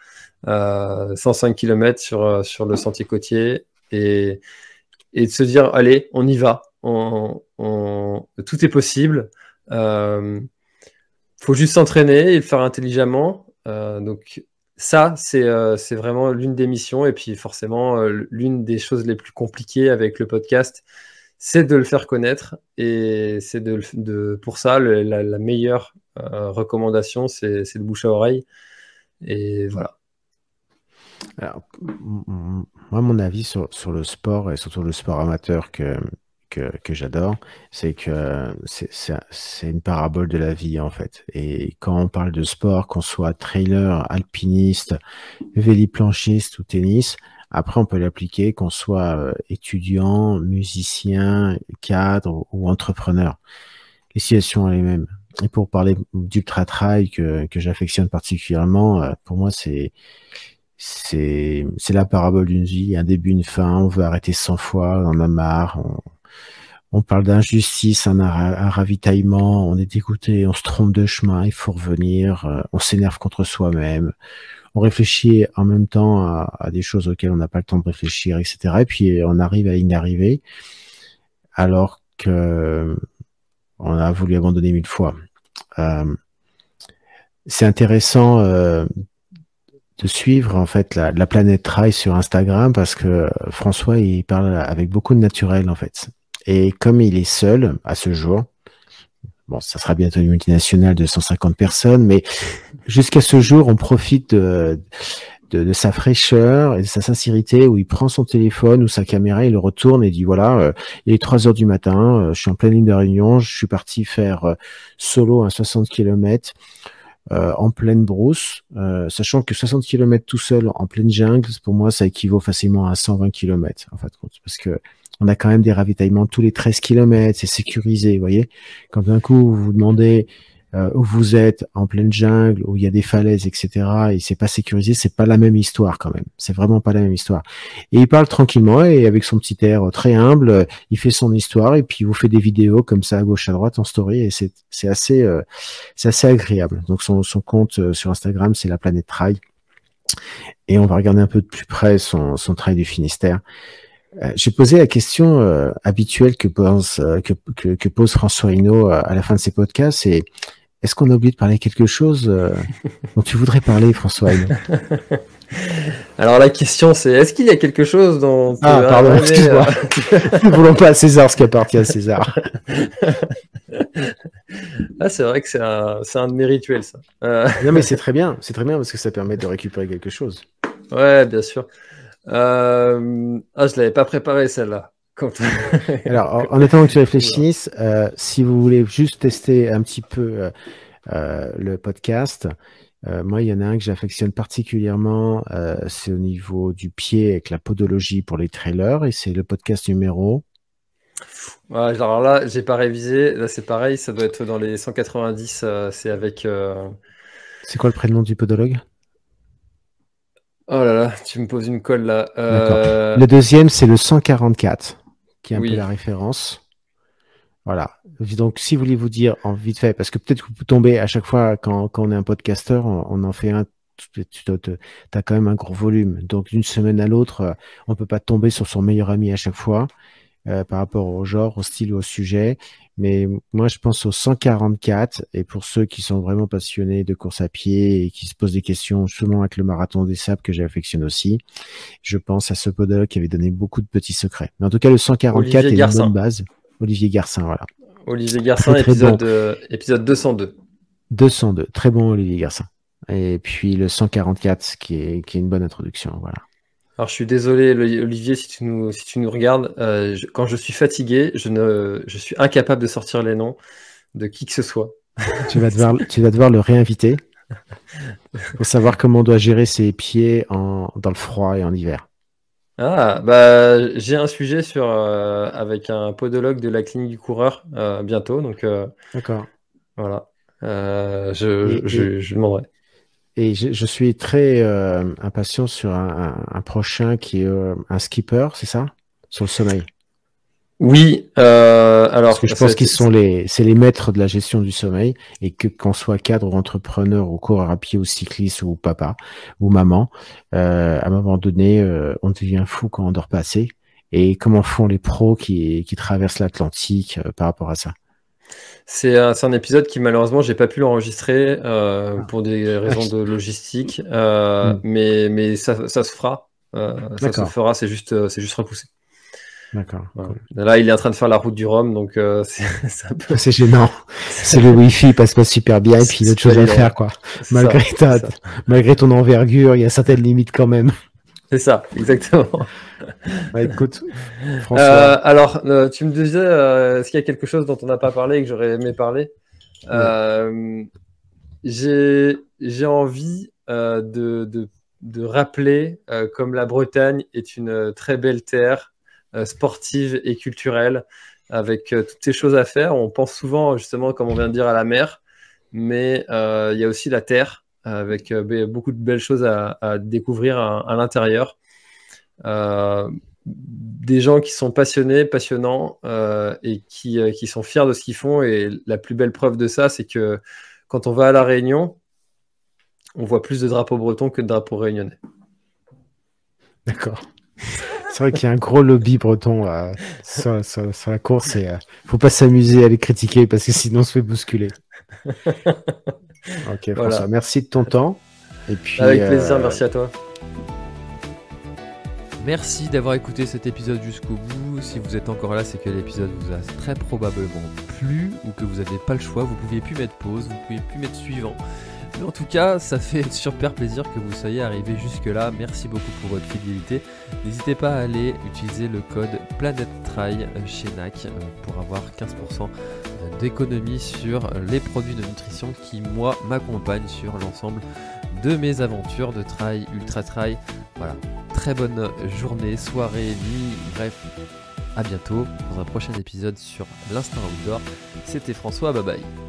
105 km sur, sur le sentier côtier. Et, et de se dire, allez, on y va. On, tout est possible. Il faut juste s'entraîner et le faire intelligemment. donc, ça, euh, c'est vraiment l'une des missions. Et puis forcément, euh, l'une des choses les plus compliquées avec le podcast, c'est de le faire connaître. Et c'est de, pour ça, la, meilleure euh, recommandation, c'est le bouche à oreille. Et voilà. moi, mon avis sur, le sport, et surtout le sport amateur que, que, j'adore, c'est que c'est une parabole de la vie en fait. Et quand on parle de sport, qu'on soit trailer, alpiniste, véliplanchiste ou tennis, après on peut l'appliquer qu'on soit euh, étudiant, musicien, cadre ou entrepreneur. Les situations sont les mêmes. Et pour parler d'ultra trail que, que j'affectionne particulièrement, euh, pour moi c'est c'est la parabole d'une vie, un début, une fin. On veut arrêter 100 fois, on en a marre. On, on parle d'injustice, un, ravitaillement, on est dégoûté, on se trompe de chemin, il faut revenir, euh, on s'énerve contre soi-même, on réfléchit en même temps à, des choses auxquelles on n'a pas le temps de réfléchir, etc. Et puis on arrive à l'inarriver, alors que on a voulu abandonner mille fois. Euh, c'est intéressant euh, de suivre en fait la, la planète Trail sur Instagram parce que François il parle avec beaucoup de naturel en fait. Et comme il est seul à ce jour, bon, ça sera bientôt une multinationale de 150 personnes, mais jusqu'à ce jour, on profite de, de, sa fraîcheur et de sa sincérité où il prend son téléphone ou sa caméra, il le retourne et dit voilà, euh, il est 3 heures du matin, euh, je suis en pleine ligne de réunion, je suis parti faire euh, solo à 60 km. en pleine brousse, euh, sachant que 60 km tout seul en pleine jungle, pour moi, ça équivaut facilement à 120 km, en fait, parce que on a quand même des ravitaillements tous les 13 km, c'est sécurisé, vous voyez. Quand d'un coup, vous vous demandez euh, où vous êtes en pleine jungle, où il y a des falaises, etc. et c'est pas sécurisé, c'est pas la même histoire quand même. C'est vraiment pas la même histoire. Et il parle tranquillement et avec son petit air très humble, il fait son histoire et puis il vous fait des vidéos comme ça à gauche à droite en story et c'est assez euh, assez agréable. Donc son son compte euh, sur Instagram c'est la planète Trail et on va regarder un peu de plus près son son trail du Finistère. J'ai posé la question habituelle que pose, que, que, que, pose François Hinault à la fin de ses podcasts, et est-ce qu'on a oublié de parler quelque chose euh, (laughs) dont tu voudrais parler, François (laughs) Alors la question c'est est-ce qu'il y a quelque chose dont ah pardon excuse-moi (laughs) euh, ne voulons pas à César ce qui appartient à César. ah c'est vrai que c'est un, un, de mes rituels ça. Euh, non mais c'est très bien c'est très bien parce que ça permet de récupérer quelque chose. Ouais bien sûr. Ah je l'avais pas préparé celle-là. (laughs) Alors, en, attendant que tu réfléchisses, euh, si vous voulez juste tester un petit peu euh, euh, le podcast, moi, il y en a un que j'affectionne particulièrement, c'est au niveau du pied avec la podologie pour les trailers, et c'est le podcast numéro. alors là, j'ai pas révisé. Là, c'est pareil, ça doit être dans les 190. c'est avec. C'est quoi le prénom du podologue? Oh là là, tu me poses une colle là. Le deuxième, c'est le 144 qui est un peu la référence. Voilà. Donc, si vous voulez vous dire en vite fait, parce que peut-être que vous tombez à chaque fois quand, quand on est un podcasteur, on, en fait un, tu as quand même un gros volume. Donc, d'une semaine à l'autre, on peut pas tomber sur son meilleur ami à chaque fois euh, par rapport au genre, au style ou au sujet. Mais moi, je pense au 144. Et pour ceux qui sont vraiment passionnés de course à pied et qui se posent des questions, justement avec le marathon des sables que j'affectionne aussi, je pense à ce podologue qui avait donné beaucoup de petits secrets. Mais en tout cas, le 144 est une bonne base. Olivier Garcin, voilà. Olivier Garcin, épisode, euh, épisode 202. 202. Très bon, Olivier Garcin. Et puis le 144, qui est, qui est une bonne introduction, voilà. Alors je suis désolé Olivier si tu nous, si tu nous regardes, euh, quand je suis fatigué, je, ne, je suis incapable de sortir les noms de qui que ce soit. Tu vas devoir, tu vas devoir le réinviter (laughs) pour savoir comment on doit gérer ses pieds en, dans le froid et en hiver. Ah, bah j'ai un sujet sur euh, avec un podologue de la clinique du coureur euh, bientôt, donc d'accord. Voilà, je, je, je demanderai. Et je, suis très euh, impatient sur un, prochain qui est euh, un skipper, c'est ça? Sur le sommeil. Oui, euh, alors. Parce que je pense qu'ils sont les, c'est les maîtres de la gestion du sommeil et que qu'on soit cadre ou entrepreneur ou coureur à pied ou cycliste ou papa ou maman, à un moment donné, on devient fou quand on dort pas assez. Et comment font les pros qui, qui traversent l'Atlantique par rapport à ça? C'est un, épisode qui malheureusement j'ai pas pu l'enregistrer euh, ah. pour des raisons de logistique, (laughs) euh, hmm. mais, mais ça, ça se fera. Euh, ça se fera, c'est juste, c'est juste repoussé. D'accord. Là, il est en train de faire la route du Rhum, donc (laughs) c'est un peu... C'est gênant. c'est le Wi-Fi passe pas super bien, et puis il y a autre chose à faire, quoi. Malgré, ta, malgré ton envergure, il y a certaines limites quand même. C'est ça, exactement. (laughs) Bah, écoute, euh, alors, euh, tu me disais, euh, est-ce qu'il y a quelque chose dont on n'a pas parlé et que j'aurais aimé parler J'ai envie de, de, rappeler comme la Bretagne est une très belle terre sportive et culturelle avec toutes ces choses à faire. On pense souvent, justement, comme on vient de dire, à la mer, mais il y a aussi la terre avec beaucoup de belles choses à, découvrir à l'intérieur. Euh, des gens qui sont passionnés, passionnants euh, et qui, euh, qui, sont fiers de ce qu'ils font. Et la plus belle preuve de ça, c'est que quand on va à La Réunion, on voit plus de drapeaux bretons que de drapeaux réunionnais. D'accord. C'est vrai qu'il y a un gros lobby breton sur, la course et ne faut pas s'amuser à les critiquer parce que sinon on se fait bousculer. (laughs) ok, François, merci de ton temps. Et puis, Avec plaisir, merci à toi. Merci d'avoir écouté cet épisode jusqu'au bout. Si vous êtes encore là, c'est que l'épisode vous a très probablement plu ou que vous n'avez pas le choix. Vous pouviez plus mettre pause, vous pouviez plus mettre suivant. Mais en tout cas, ça fait (laughs) super plaisir que vous soyez arrivé jusque-là. Merci beaucoup pour votre fidélité. N'hésitez pas à aller utiliser le code PlanetTry chez NAC euh, pour avoir 15% d'économie sur les produits de nutrition qui, moi, m'accompagnent sur l'ensemble de mes aventures de trail, ultra trail. Voilà, très bonne journée, soirée, nuit, bref, à bientôt dans un prochain épisode sur l'instinct outdoor. C'était François, bye bye.